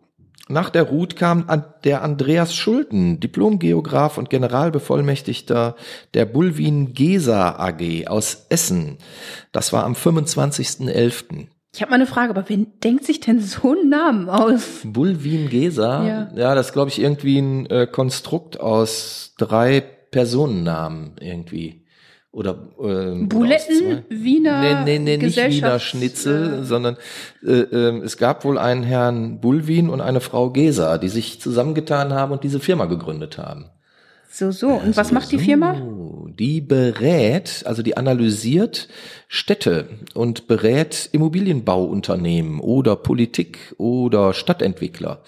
nach der Ruth kam der Andreas Schulten, Diplomgeograf und Generalbevollmächtigter der Bulwin Gesa AG aus Essen. Das war am 25.11. Ich habe mal eine Frage, aber wer denkt sich denn so einen Namen aus? Bulwin Gesa, Ja. ja, das ist, glaube ich, irgendwie ein äh, Konstrukt aus drei Personennamen irgendwie. Oder aus Buletten. Wiener Nee, nee, nee, nicht Wiener Schnitzel, äh, sondern äh, ähm, es gab wohl einen Herrn Bulwin und eine Frau Gesa, die sich zusammengetan haben und diese Firma gegründet haben. So, so. Und was macht die Firma? Die berät, also die analysiert Städte und berät Immobilienbauunternehmen oder Politik oder Stadtentwickler.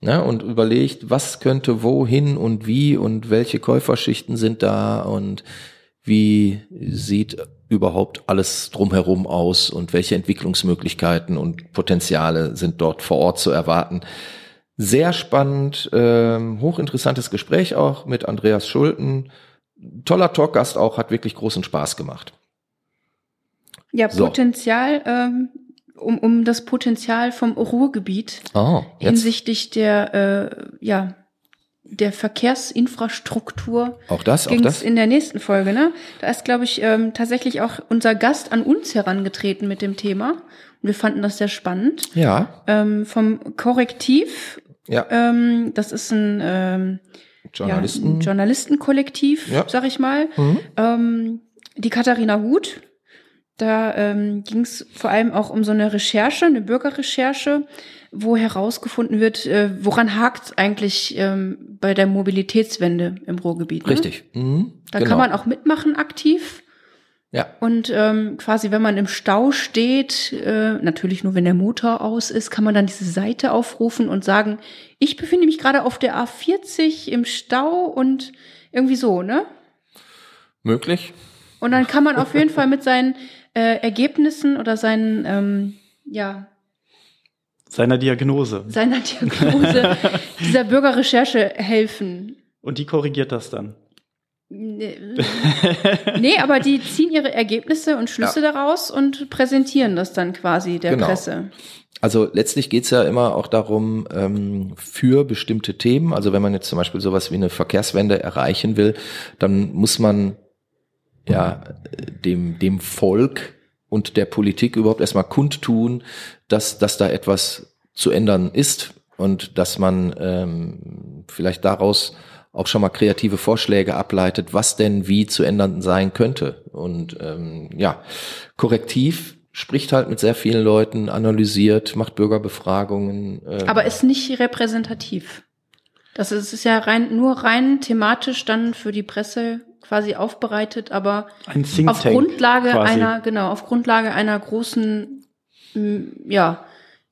Ne, und überlegt, was könnte wohin und wie und welche Käuferschichten sind da und wie sieht überhaupt alles drumherum aus und welche Entwicklungsmöglichkeiten und Potenziale sind dort vor Ort zu erwarten. Sehr spannend, ähm, hochinteressantes Gespräch auch mit Andreas Schulten. Toller Talkgast auch, hat wirklich großen Spaß gemacht. Ja, So. Potenzial, ähm, um, um das Potenzial vom Ruhrgebiet Oh, hinsichtlich der, äh, ja, der Verkehrsinfrastruktur auch das, auch das. in der nächsten Folge, ne? Da ist, glaube ich, ähm, tatsächlich auch unser Gast an uns herangetreten mit dem Thema. Und wir fanden das sehr spannend. Ja, Ähm, vom Korrektiv, ja, ähm, das ist ein, ähm, Journalisten. Ja, ein Journalistenkollektiv, Ja. sag ich mal. Mhm. Ähm, die Katharina Huth, da ähm, ging es vor allem auch um so eine Recherche, eine Bürgerrecherche, wo herausgefunden wird, äh, woran hakt eigentlich ähm, bei der Mobilitätswende im Ruhrgebiet. Ne? Richtig. Mhm, Da genau. kann man auch mitmachen aktiv. Ja, Und ähm, quasi, wenn man im Stau steht, äh, natürlich nur wenn der Motor aus ist, kann man dann diese Seite aufrufen und sagen, ich befinde mich gerade auf der A40 im Stau und irgendwie so, ne? möglich. Und dann kann man auf jeden Fall mit seinen äh, Ergebnissen oder seinen, ähm, ja, Seiner Diagnose. seiner Diagnose dieser Bürgerrecherche helfen. Und die korrigiert das dann. Nee, aber die ziehen ihre Ergebnisse und Schlüsse daraus und präsentieren das dann quasi der Genau. Presse. Also letztlich geht's ja immer auch darum, ähm, für bestimmte Themen, also wenn man jetzt zum Beispiel sowas wie eine Verkehrswende erreichen will, dann muss man ja dem, dem Volk und der Politik überhaupt erstmal kundtun, dass, dass da etwas zu ändern ist und dass man ähm, vielleicht daraus auch schon mal kreative Vorschläge ableitet, was denn wie zu ändern sein könnte. Und ähm, ja, korrektiv spricht halt mit sehr vielen Leuten, analysiert, macht Bürgerbefragungen. ähm, Aber ist nicht repräsentativ. Das ist, ist ja rein, nur rein thematisch dann für die Presse quasi aufbereitet, aber auf Grundlage quasi. einer, genau, auf Grundlage einer großen, ja,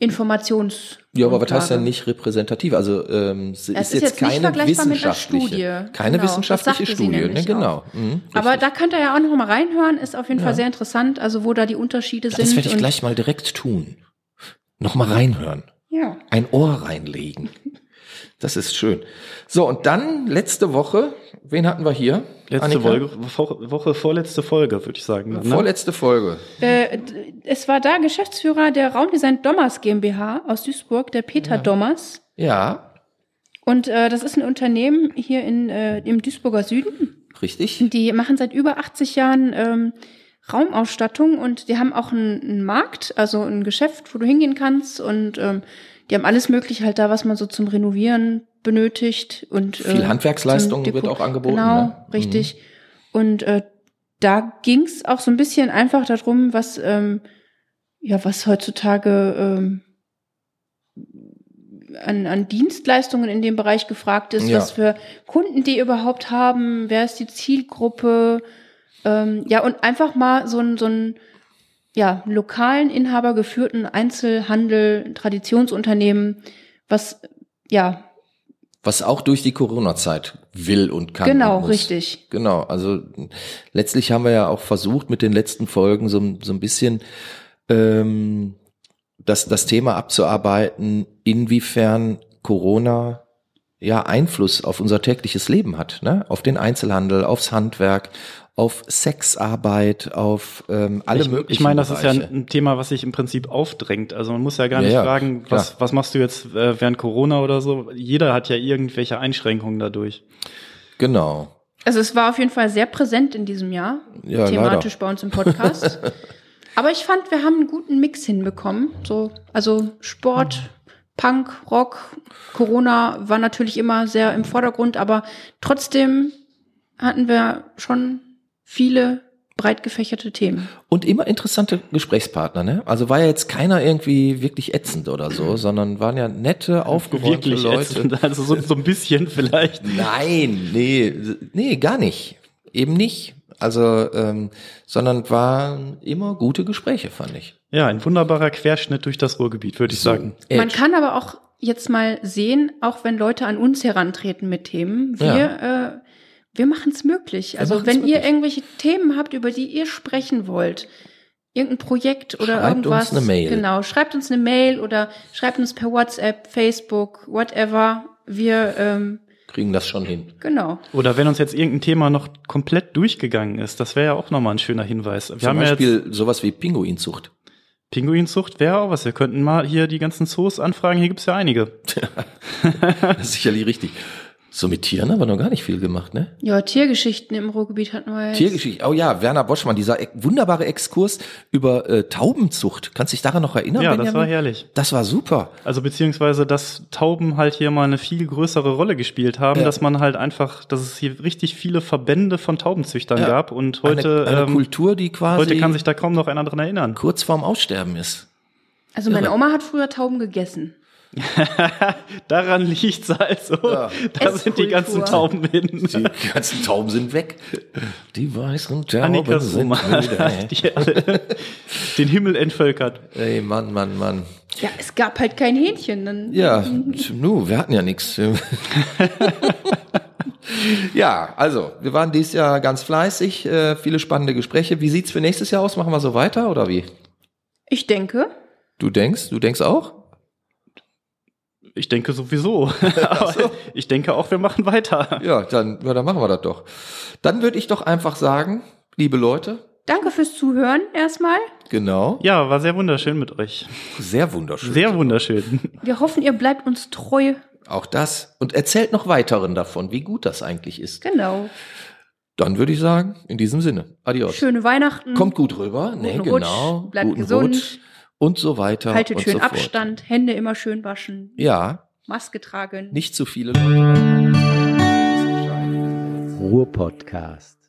Informations. Ja, aber was heißt denn nicht repräsentativ? Also ähm, es ist, ist jetzt jetzt nicht keine vergleichbar mit einer wissenschaftliche, Studie. keine Genau, das wissenschaftliche Studie, ne? Genau. Mhm, Aber da könnt ihr ja auch noch mal reinhören, ist auf jeden Ja. Fall sehr interessant, also wo da die Unterschiede sind. das werde ich gleich mal direkt tun. Noch mal reinhören, Ja. ein Ohr reinlegen. Das ist schön. So, und dann letzte Woche, wen hatten wir hier? Letzte Annika? Folge, Wo- Woche, vorletzte Folge, würde ich sagen. dann, Ne? Vorletzte Folge. Äh, es war da Geschäftsführer der Raumdesign Dommers GmbH aus Duisburg, der Peter Dommers. Ja, Und äh, das ist ein Unternehmen hier in, äh, im Duisburger Süden. richtig. Die machen seit über 80 Jahren ähm, Raumausstattung und die haben auch einen, einen Markt, also ein Geschäft, wo du hingehen kannst und ähm, die haben alles mögliche halt da, was man so zum Renovieren benötigt und Viel äh, Handwerksleistung wird auch angeboten, Genau, ne? richtig. Und äh, da ging's auch so ein bisschen einfach darum, was ähm, ja was heutzutage ähm, an, an Dienstleistungen in dem Bereich gefragt ist, Ja. was für Kunden die überhaupt haben, wer ist die Zielgruppe, ähm, ja und einfach mal so ein so ein ja lokalen Inhaber geführten Einzelhandel, Traditionsunternehmen, was ja Was auch durch die Corona-Zeit will und kann. genau und richtig Genau, also letztlich haben wir ja auch versucht mit den letzten Folgen so, so ein bisschen ähm, das, das Thema abzuarbeiten, inwiefern Corona ja Einfluss auf unser tägliches Leben hat, ne? auf den Einzelhandel, aufs Handwerk, auf Sexarbeit, auf ähm, alle ich, möglichen Ich meine, das ist ja Bereiche. ein, Thema, was sich im Prinzip aufdrängt. Also man muss ja gar Ja, nicht ja, fragen, was, was machst du jetzt äh, während Corona oder so. Jeder hat ja irgendwelche Einschränkungen dadurch. Genau. Also es war auf jeden Fall sehr präsent in diesem Jahr, Ja, thematisch leider. bei uns im Podcast. Aber ich fand, wir haben einen guten Mix hinbekommen. So, also Sport, Punk, Rock, Corona war natürlich immer sehr im Vordergrund, aber trotzdem hatten wir schon viele breit gefächerte Themen. Und immer interessante Gesprächspartner, ne? Also war ja jetzt keiner irgendwie wirklich ätzend oder so, sondern waren ja nette, aufgeräumte Wirklich Leute. ätzend. Also so, so ein bisschen vielleicht. Nein, nee, nee, gar nicht. Eben nicht. Also, ähm, sondern waren immer gute Gespräche, fand ich. Ja, ein wunderbarer Querschnitt durch das Ruhrgebiet, würde ich sagen. Man Edge. kann aber auch jetzt mal sehen, auch wenn Leute an uns herantreten mit Themen, wir, äh, wir machen es möglich. Also machen's wenn ihr möglich. irgendwelche Themen habt, über die ihr sprechen wollt, irgendein Projekt oder Schreibt irgendwas, uns eine Mail. genau, schreibt uns eine Mail oder schreibt uns per WhatsApp, Facebook, whatever. Wir, ähm, Kriegen das schon hin. genau. Oder wenn uns jetzt irgendein Thema noch komplett durchgegangen ist, das wäre ja auch nochmal ein schöner Hinweis. Wir Zum haben ja jetzt Beispiel sowas wie Pinguinzucht. Pinguinzucht wäre auch was. Wir könnten mal hier die ganzen Zoos anfragen. Hier gibt's ja einige. Das ist sicherlich richtig. So mit Tieren haben wir noch gar nicht viel gemacht, ne? Ja, Tiergeschichten im Ruhrgebiet hatten wir jetzt. Tiergeschichte. Oh ja, Werner Boschmann, dieser e- wunderbare Exkurs über äh, Taubenzucht. Kannst dich daran noch erinnern? Ja, das Benjamin? war herrlich. Das war super. Also beziehungsweise, dass Tauben halt hier mal eine viel größere Rolle gespielt haben, Ja. dass man halt einfach, dass es hier richtig viele Verbände von Taubenzüchtern Ja. gab und heute, eine, eine ähm, Kultur, die quasi heute kann sich da kaum noch einer dran erinnern. kurz vorm Aussterben ist. Also meine Irre. Oma hat früher Tauben gegessen. Daran liegt's also. Ja. Da sind die ganzen Esskultur. Tauben hin. Die ganzen Tauben sind weg. Die weißen Tauben Annikas sind hat die alle den Himmel entvölkert. Ey, Mann, Mann, Mann. Ja, es gab halt kein Hähnchen. Dann Ja, nu, wir hatten ja nichts. Ja, also, wir waren dieses Jahr ganz fleißig, äh, viele spannende Gespräche. Wie sieht's für nächstes Jahr aus? Machen wir so weiter oder wie? Ich denke, Du denkst? Du denkst auch? Ich denke sowieso. Aber ich denke auch, wir machen weiter. Ja, dann, ja, dann machen wir das doch. Dann würde ich doch einfach sagen, liebe Leute, danke fürs Zuhören erstmal. genau, Ja, war sehr wunderschön mit euch. sehr wunderschön. Sehr wunderschön. Wir hoffen, ihr bleibt uns treu. Auch das. Und erzählt noch weiteren davon, wie gut das eigentlich ist. Genau. Dann würde ich sagen, in diesem Sinne, adios. Schöne Weihnachten. Kommt gut rüber, ne, Guten Rutsch, genau. bleibt Guten gesund. Rutsch und so weiter. Haltet und schön so fort. Abstand. Hände immer schön waschen. Ja, Maske tragen. nicht zu viele Leute. Ruhrpodcast.